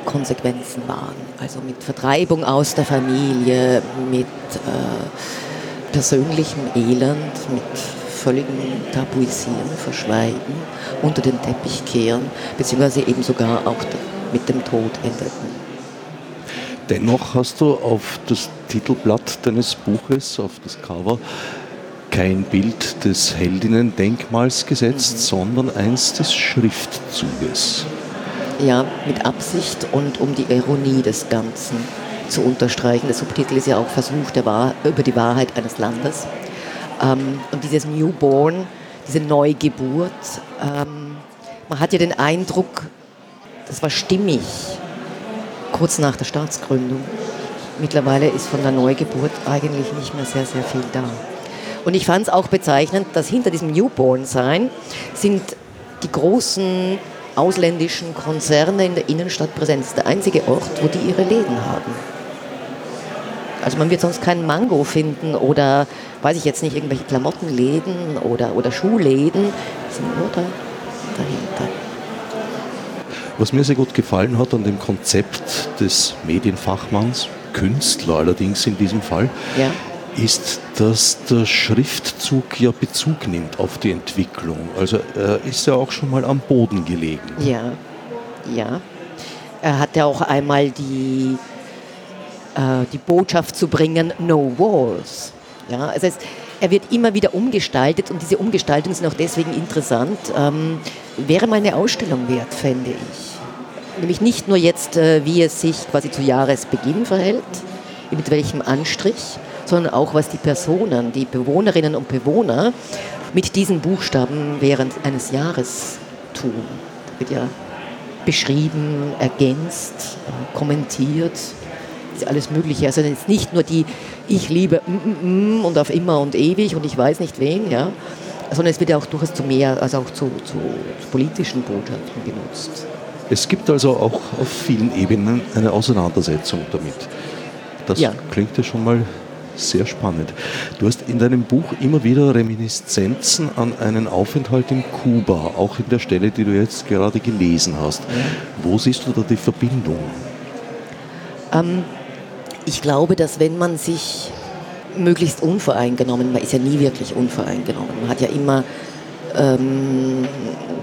Konsequenzen waren. Also mit Vertreibung aus der Familie, mit äh, persönlichem Elend, mit völligem Tabuisieren, Verschweigen, unter den Teppich kehren, beziehungsweise eben sogar auch mit dem Tod endeten. Dennoch hast du auf das Titelblatt deines Buches, auf das Cover, kein Bild des Heldinnen-Denkmals gesetzt, mhm. sondern eins des Schriftzuges. Ja, mit Absicht und um die Ironie des Ganzen zu unterstreichen. Der Subtitel ist ja auch Versuch der Wahr über die Wahrheit eines Landes. Ähm, und dieses Newborn, diese Neugeburt, ähm, man hat ja den Eindruck, das war stimmig, kurz nach der Staatsgründung. Mittlerweile ist von der Neugeburt eigentlich nicht mehr sehr, sehr viel da. Und ich fand es auch bezeichnend, dass hinter diesem Newborn-Sein sind die großen ausländischen Konzerne in der Innenstadt präsent. Das ist der einzige Ort, wo die ihre Läden haben. Also man wird sonst keinen Mango finden oder, weiß ich jetzt nicht, irgendwelche Klamottenläden oder, oder Schuhläden. Die sind nur da, dahinter. Was mir sehr gut gefallen hat an dem Konzept des Medienfachmanns, Künstler allerdings in diesem Fall, ja ist, dass der Schriftzug ja Bezug nimmt auf die Entwicklung. Also er ist ja auch schon mal am Boden gelegen. Ja, ja. Er hat ja auch einmal die, äh, die Botschaft zu bringen, no walls. Ja, also es, er wird immer wieder umgestaltet und diese Umgestaltungen sind auch deswegen interessant. Ähm, wäre mal eine Ausstellung wert, fände ich. Nämlich nicht nur jetzt, äh, wie es sich quasi zu Jahresbeginn verhält, mit welchem Anstrich, sondern auch was die Personen, die Bewohnerinnen und Bewohner mit diesen Buchstaben während eines Jahres tun. Da wird ja beschrieben, ergänzt, kommentiert, ist alles Mögliche. Also jetzt nicht nur die Ich liebe mm, mm, mm und auf immer und ewig und ich weiß nicht wen, ja, sondern es wird ja auch durchaus zu mehr, also auch zu, zu, zu politischen Botschaften benutzt. Es gibt also auch auf vielen Ebenen eine Auseinandersetzung damit. Das ja. klingt ja schon mal sehr spannend. Du hast in deinem Buch immer wieder Reminiszenzen an einen Aufenthalt in Kuba, auch in der Stelle, die du jetzt gerade gelesen hast. Wo siehst du da die Verbindung? Ähm, ich glaube, dass wenn man sich möglichst unvoreingenommen, man ist ja nie wirklich unvoreingenommen, man hat ja immer ähm,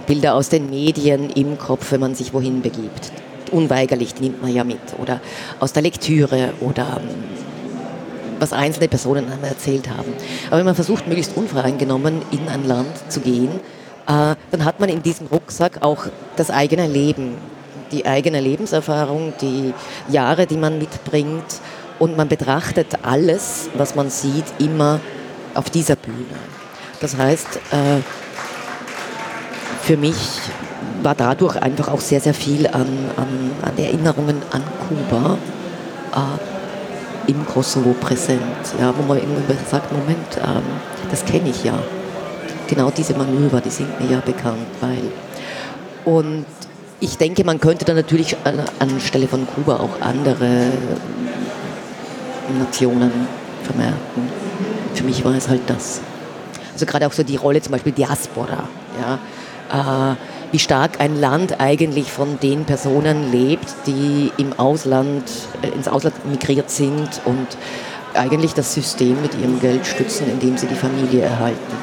Bilder aus den Medien im Kopf, wenn man sich wohin begibt. Unweigerlich nimmt man ja mit. Oder aus der Lektüre oder ähm, was einzelne Personen einem erzählt haben. Aber wenn man versucht, möglichst unvoreingenommen in ein Land zu gehen, äh, dann hat man in diesem Rucksack auch das eigene Leben, die eigene Lebenserfahrung, die Jahre, die man mitbringt. Und man betrachtet alles, was man sieht, immer auf dieser Bühne. Das heißt, äh, für mich war dadurch einfach auch sehr, sehr viel an, an, an Erinnerungen an Kuba äh, im Kosovo präsent. Ja, wo man irgendwie sagt, Moment, ähm, das kenne ich ja. Genau diese Manöver, die sind mir ja bekannt. Weil und ich denke, man könnte dann natürlich an, anstelle von Kuba auch andere Nationen vermerken. Für mich war es halt das. Also gerade auch so die Rolle zum Beispiel Diaspora. Ja, äh, wie stark ein Land eigentlich von den Personen lebt, die im Ausland, äh, ins Ausland migriert sind und eigentlich das System mit ihrem Geld stützen, indem sie die Familie erhalten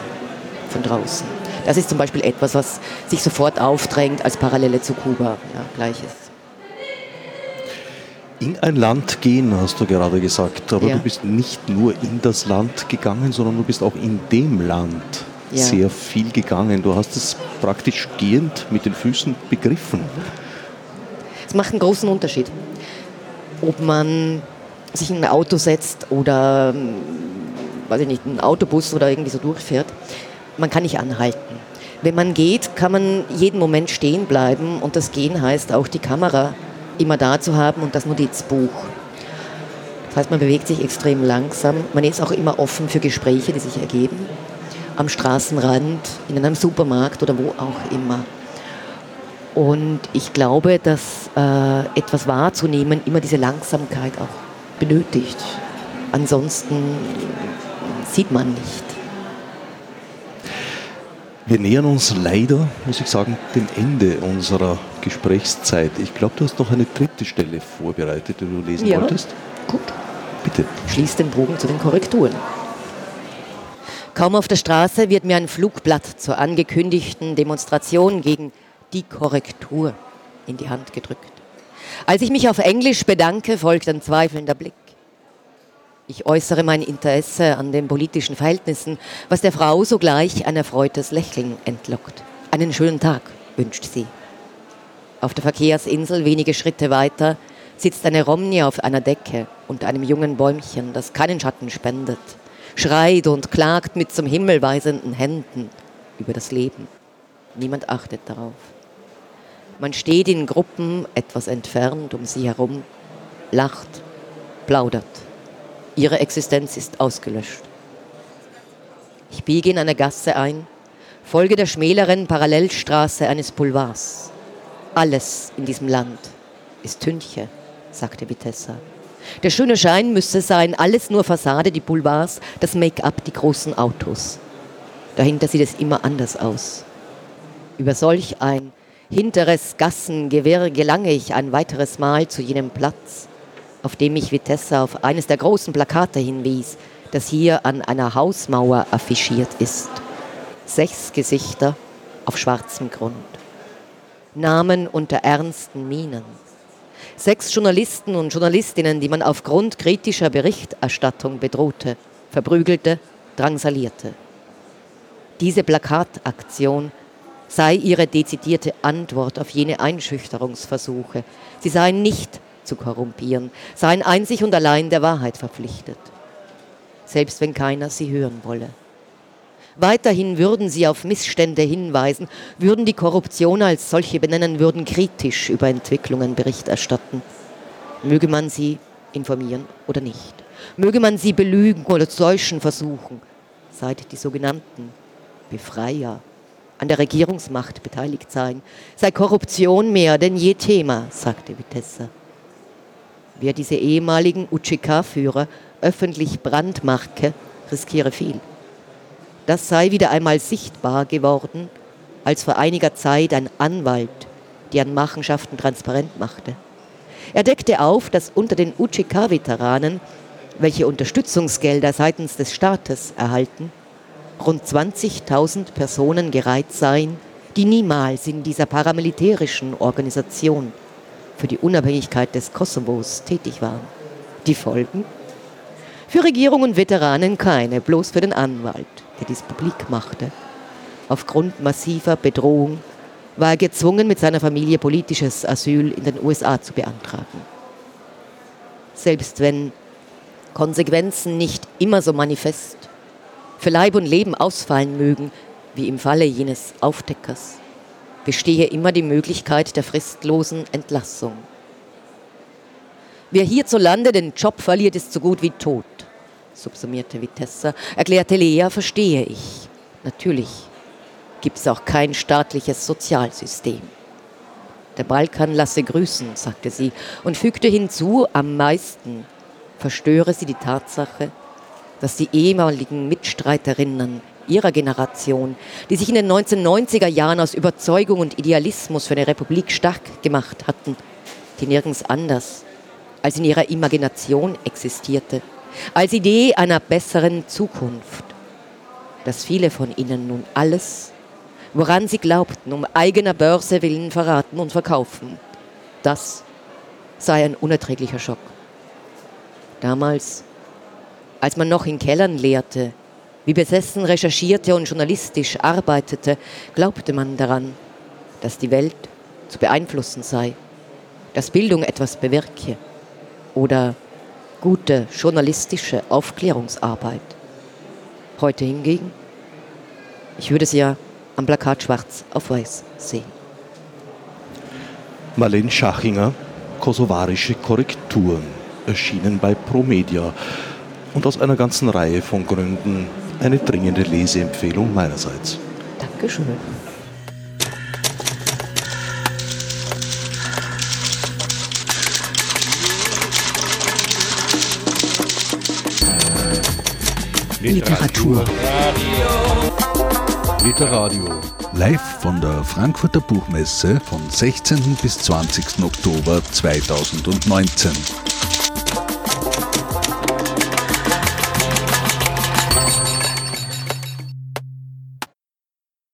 von draußen. Das ist zum Beispiel etwas, was sich sofort aufdrängt als Parallele zu Kuba. Ja, Gleiches. In ein Land gehen, hast du gerade gesagt, aber ja. du bist nicht nur in das Land gegangen, sondern du bist auch in dem Land ja. sehr viel gegangen. Du hast es praktisch gehend mit den Füßen begriffen. Es macht einen großen Unterschied, ob man sich in ein Auto setzt oder hm, weiß ich nicht, einen Autobus oder irgendwie so durchfährt. Man kann nicht anhalten. Wenn man geht, kann man jeden Moment stehen bleiben und das Gehen heißt auch die Kamera immer da zu haben und das Notizbuch. Das heißt, man bewegt sich extrem langsam. Man ist auch immer offen für Gespräche, die sich ergeben am Straßenrand, in einem Supermarkt oder wo auch immer. Und ich glaube, dass äh, etwas wahrzunehmen immer diese Langsamkeit auch benötigt. Ansonsten sieht man nicht. Wir nähern uns leider, muss ich sagen, dem Ende unserer Gesprächszeit. Ich glaube, du hast noch eine dritte Stelle vorbereitet, die du lesen ja. wolltest. Gut. Bitte. Schließ den Bogen zu den Korrekturen. Kaum auf der Straße wird mir ein Flugblatt zur angekündigten Demonstration gegen die Korrektur in die Hand gedrückt. Als ich mich auf Englisch bedanke, folgt ein zweifelnder Blick. Ich äußere mein Interesse an den politischen Verhältnissen, was der Frau sogleich ein erfreutes Lächeln entlockt. Einen schönen Tag, wünscht sie. Auf der Verkehrsinsel wenige Schritte weiter sitzt eine Romney auf einer Decke unter einem jungen Bäumchen, das keinen Schatten spendet schreit und klagt mit zum Himmel weisenden Händen über das Leben. Niemand achtet darauf. Man steht in Gruppen etwas entfernt um sie herum, lacht, plaudert. Ihre Existenz ist ausgelöscht. Ich biege in eine Gasse ein, folge der schmäleren Parallelstraße eines Boulevards. Alles in diesem Land ist Tünche, sagte Vitessa. Der schöne Schein müsse sein, alles nur Fassade, die Boulevards, das Make-up, die großen Autos. Dahinter sieht es immer anders aus. Über solch ein hinteres Gassengewirr gelange ich ein weiteres Mal zu jenem Platz, auf dem mich Vitessa auf eines der großen Plakate hinwies, das hier an einer Hausmauer affichiert ist. Sechs Gesichter auf schwarzem Grund. Namen unter ernsten Mienen sechs Journalisten und Journalistinnen, die man aufgrund kritischer Berichterstattung bedrohte, verprügelte, drangsalierte. Diese Plakataktion sei ihre dezidierte Antwort auf jene Einschüchterungsversuche. Sie seien nicht zu korrumpieren, seien einzig und allein der Wahrheit verpflichtet, selbst wenn keiner sie hören wolle. Weiterhin würden sie auf Missstände hinweisen, würden die Korruption als solche benennen, würden kritisch über Entwicklungen Bericht erstatten. Möge man sie informieren oder nicht. Möge man sie belügen oder täuschen versuchen, seit die sogenannten Befreier, an der Regierungsmacht beteiligt seien, sei Korruption mehr denn je Thema, sagte Vitessa. Wer diese ehemaligen UCK-Führer öffentlich brandmarke, riskiere viel. Das sei wieder einmal sichtbar geworden, als vor einiger Zeit ein Anwalt deren Machenschaften transparent machte. Er deckte auf, dass unter den UCK-Veteranen, welche Unterstützungsgelder seitens des Staates erhalten, rund 20.000 Personen gereiht seien, die niemals in dieser paramilitärischen Organisation für die Unabhängigkeit des Kosovos tätig waren. Die Folgen? Für Regierung und Veteranen keine, bloß für den Anwalt, der dies publik machte. Aufgrund massiver Bedrohung war er gezwungen, mit seiner Familie politisches Asyl in den USA zu beantragen. Selbst wenn Konsequenzen nicht immer so manifest für Leib und Leben ausfallen mögen, wie im Falle jenes Aufdeckers, bestehe immer die Möglichkeit der fristlosen Entlassung. Wer hierzulande den Job verliert, ist so gut wie tot, subsumierte Vitessa, erklärte Lea, verstehe ich. Natürlich gibt es auch kein staatliches Sozialsystem. Der Balkan lasse grüßen, sagte sie und fügte hinzu, am meisten verstöre sie die Tatsache, dass die ehemaligen Mitstreiterinnen ihrer Generation, die sich in den 1990er Jahren aus Überzeugung und Idealismus für eine Republik stark gemacht hatten, die nirgends anders als in ihrer Imagination existierte, als Idee einer besseren Zukunft, dass viele von ihnen nun alles woran sie glaubten, um eigener Börse willen verraten und verkaufen. Das sei ein unerträglicher Schock. Damals, als man noch in Kellern lehrte, wie besessen recherchierte und journalistisch arbeitete, glaubte man daran, dass die Welt zu beeinflussen sei, dass Bildung etwas bewirke oder gute journalistische Aufklärungsarbeit. Heute hingegen, ich würde es ja am Plakat schwarz auf weiß sehen. Marlene Schachinger, Kosovarische Korrekturen, erschienen bei Promedia und aus einer ganzen Reihe von Gründen eine dringende Leseempfehlung meinerseits. Dankeschön. Literatur. Literadio. Live von der Frankfurter Buchmesse vom 16. bis 20. Oktober 2019.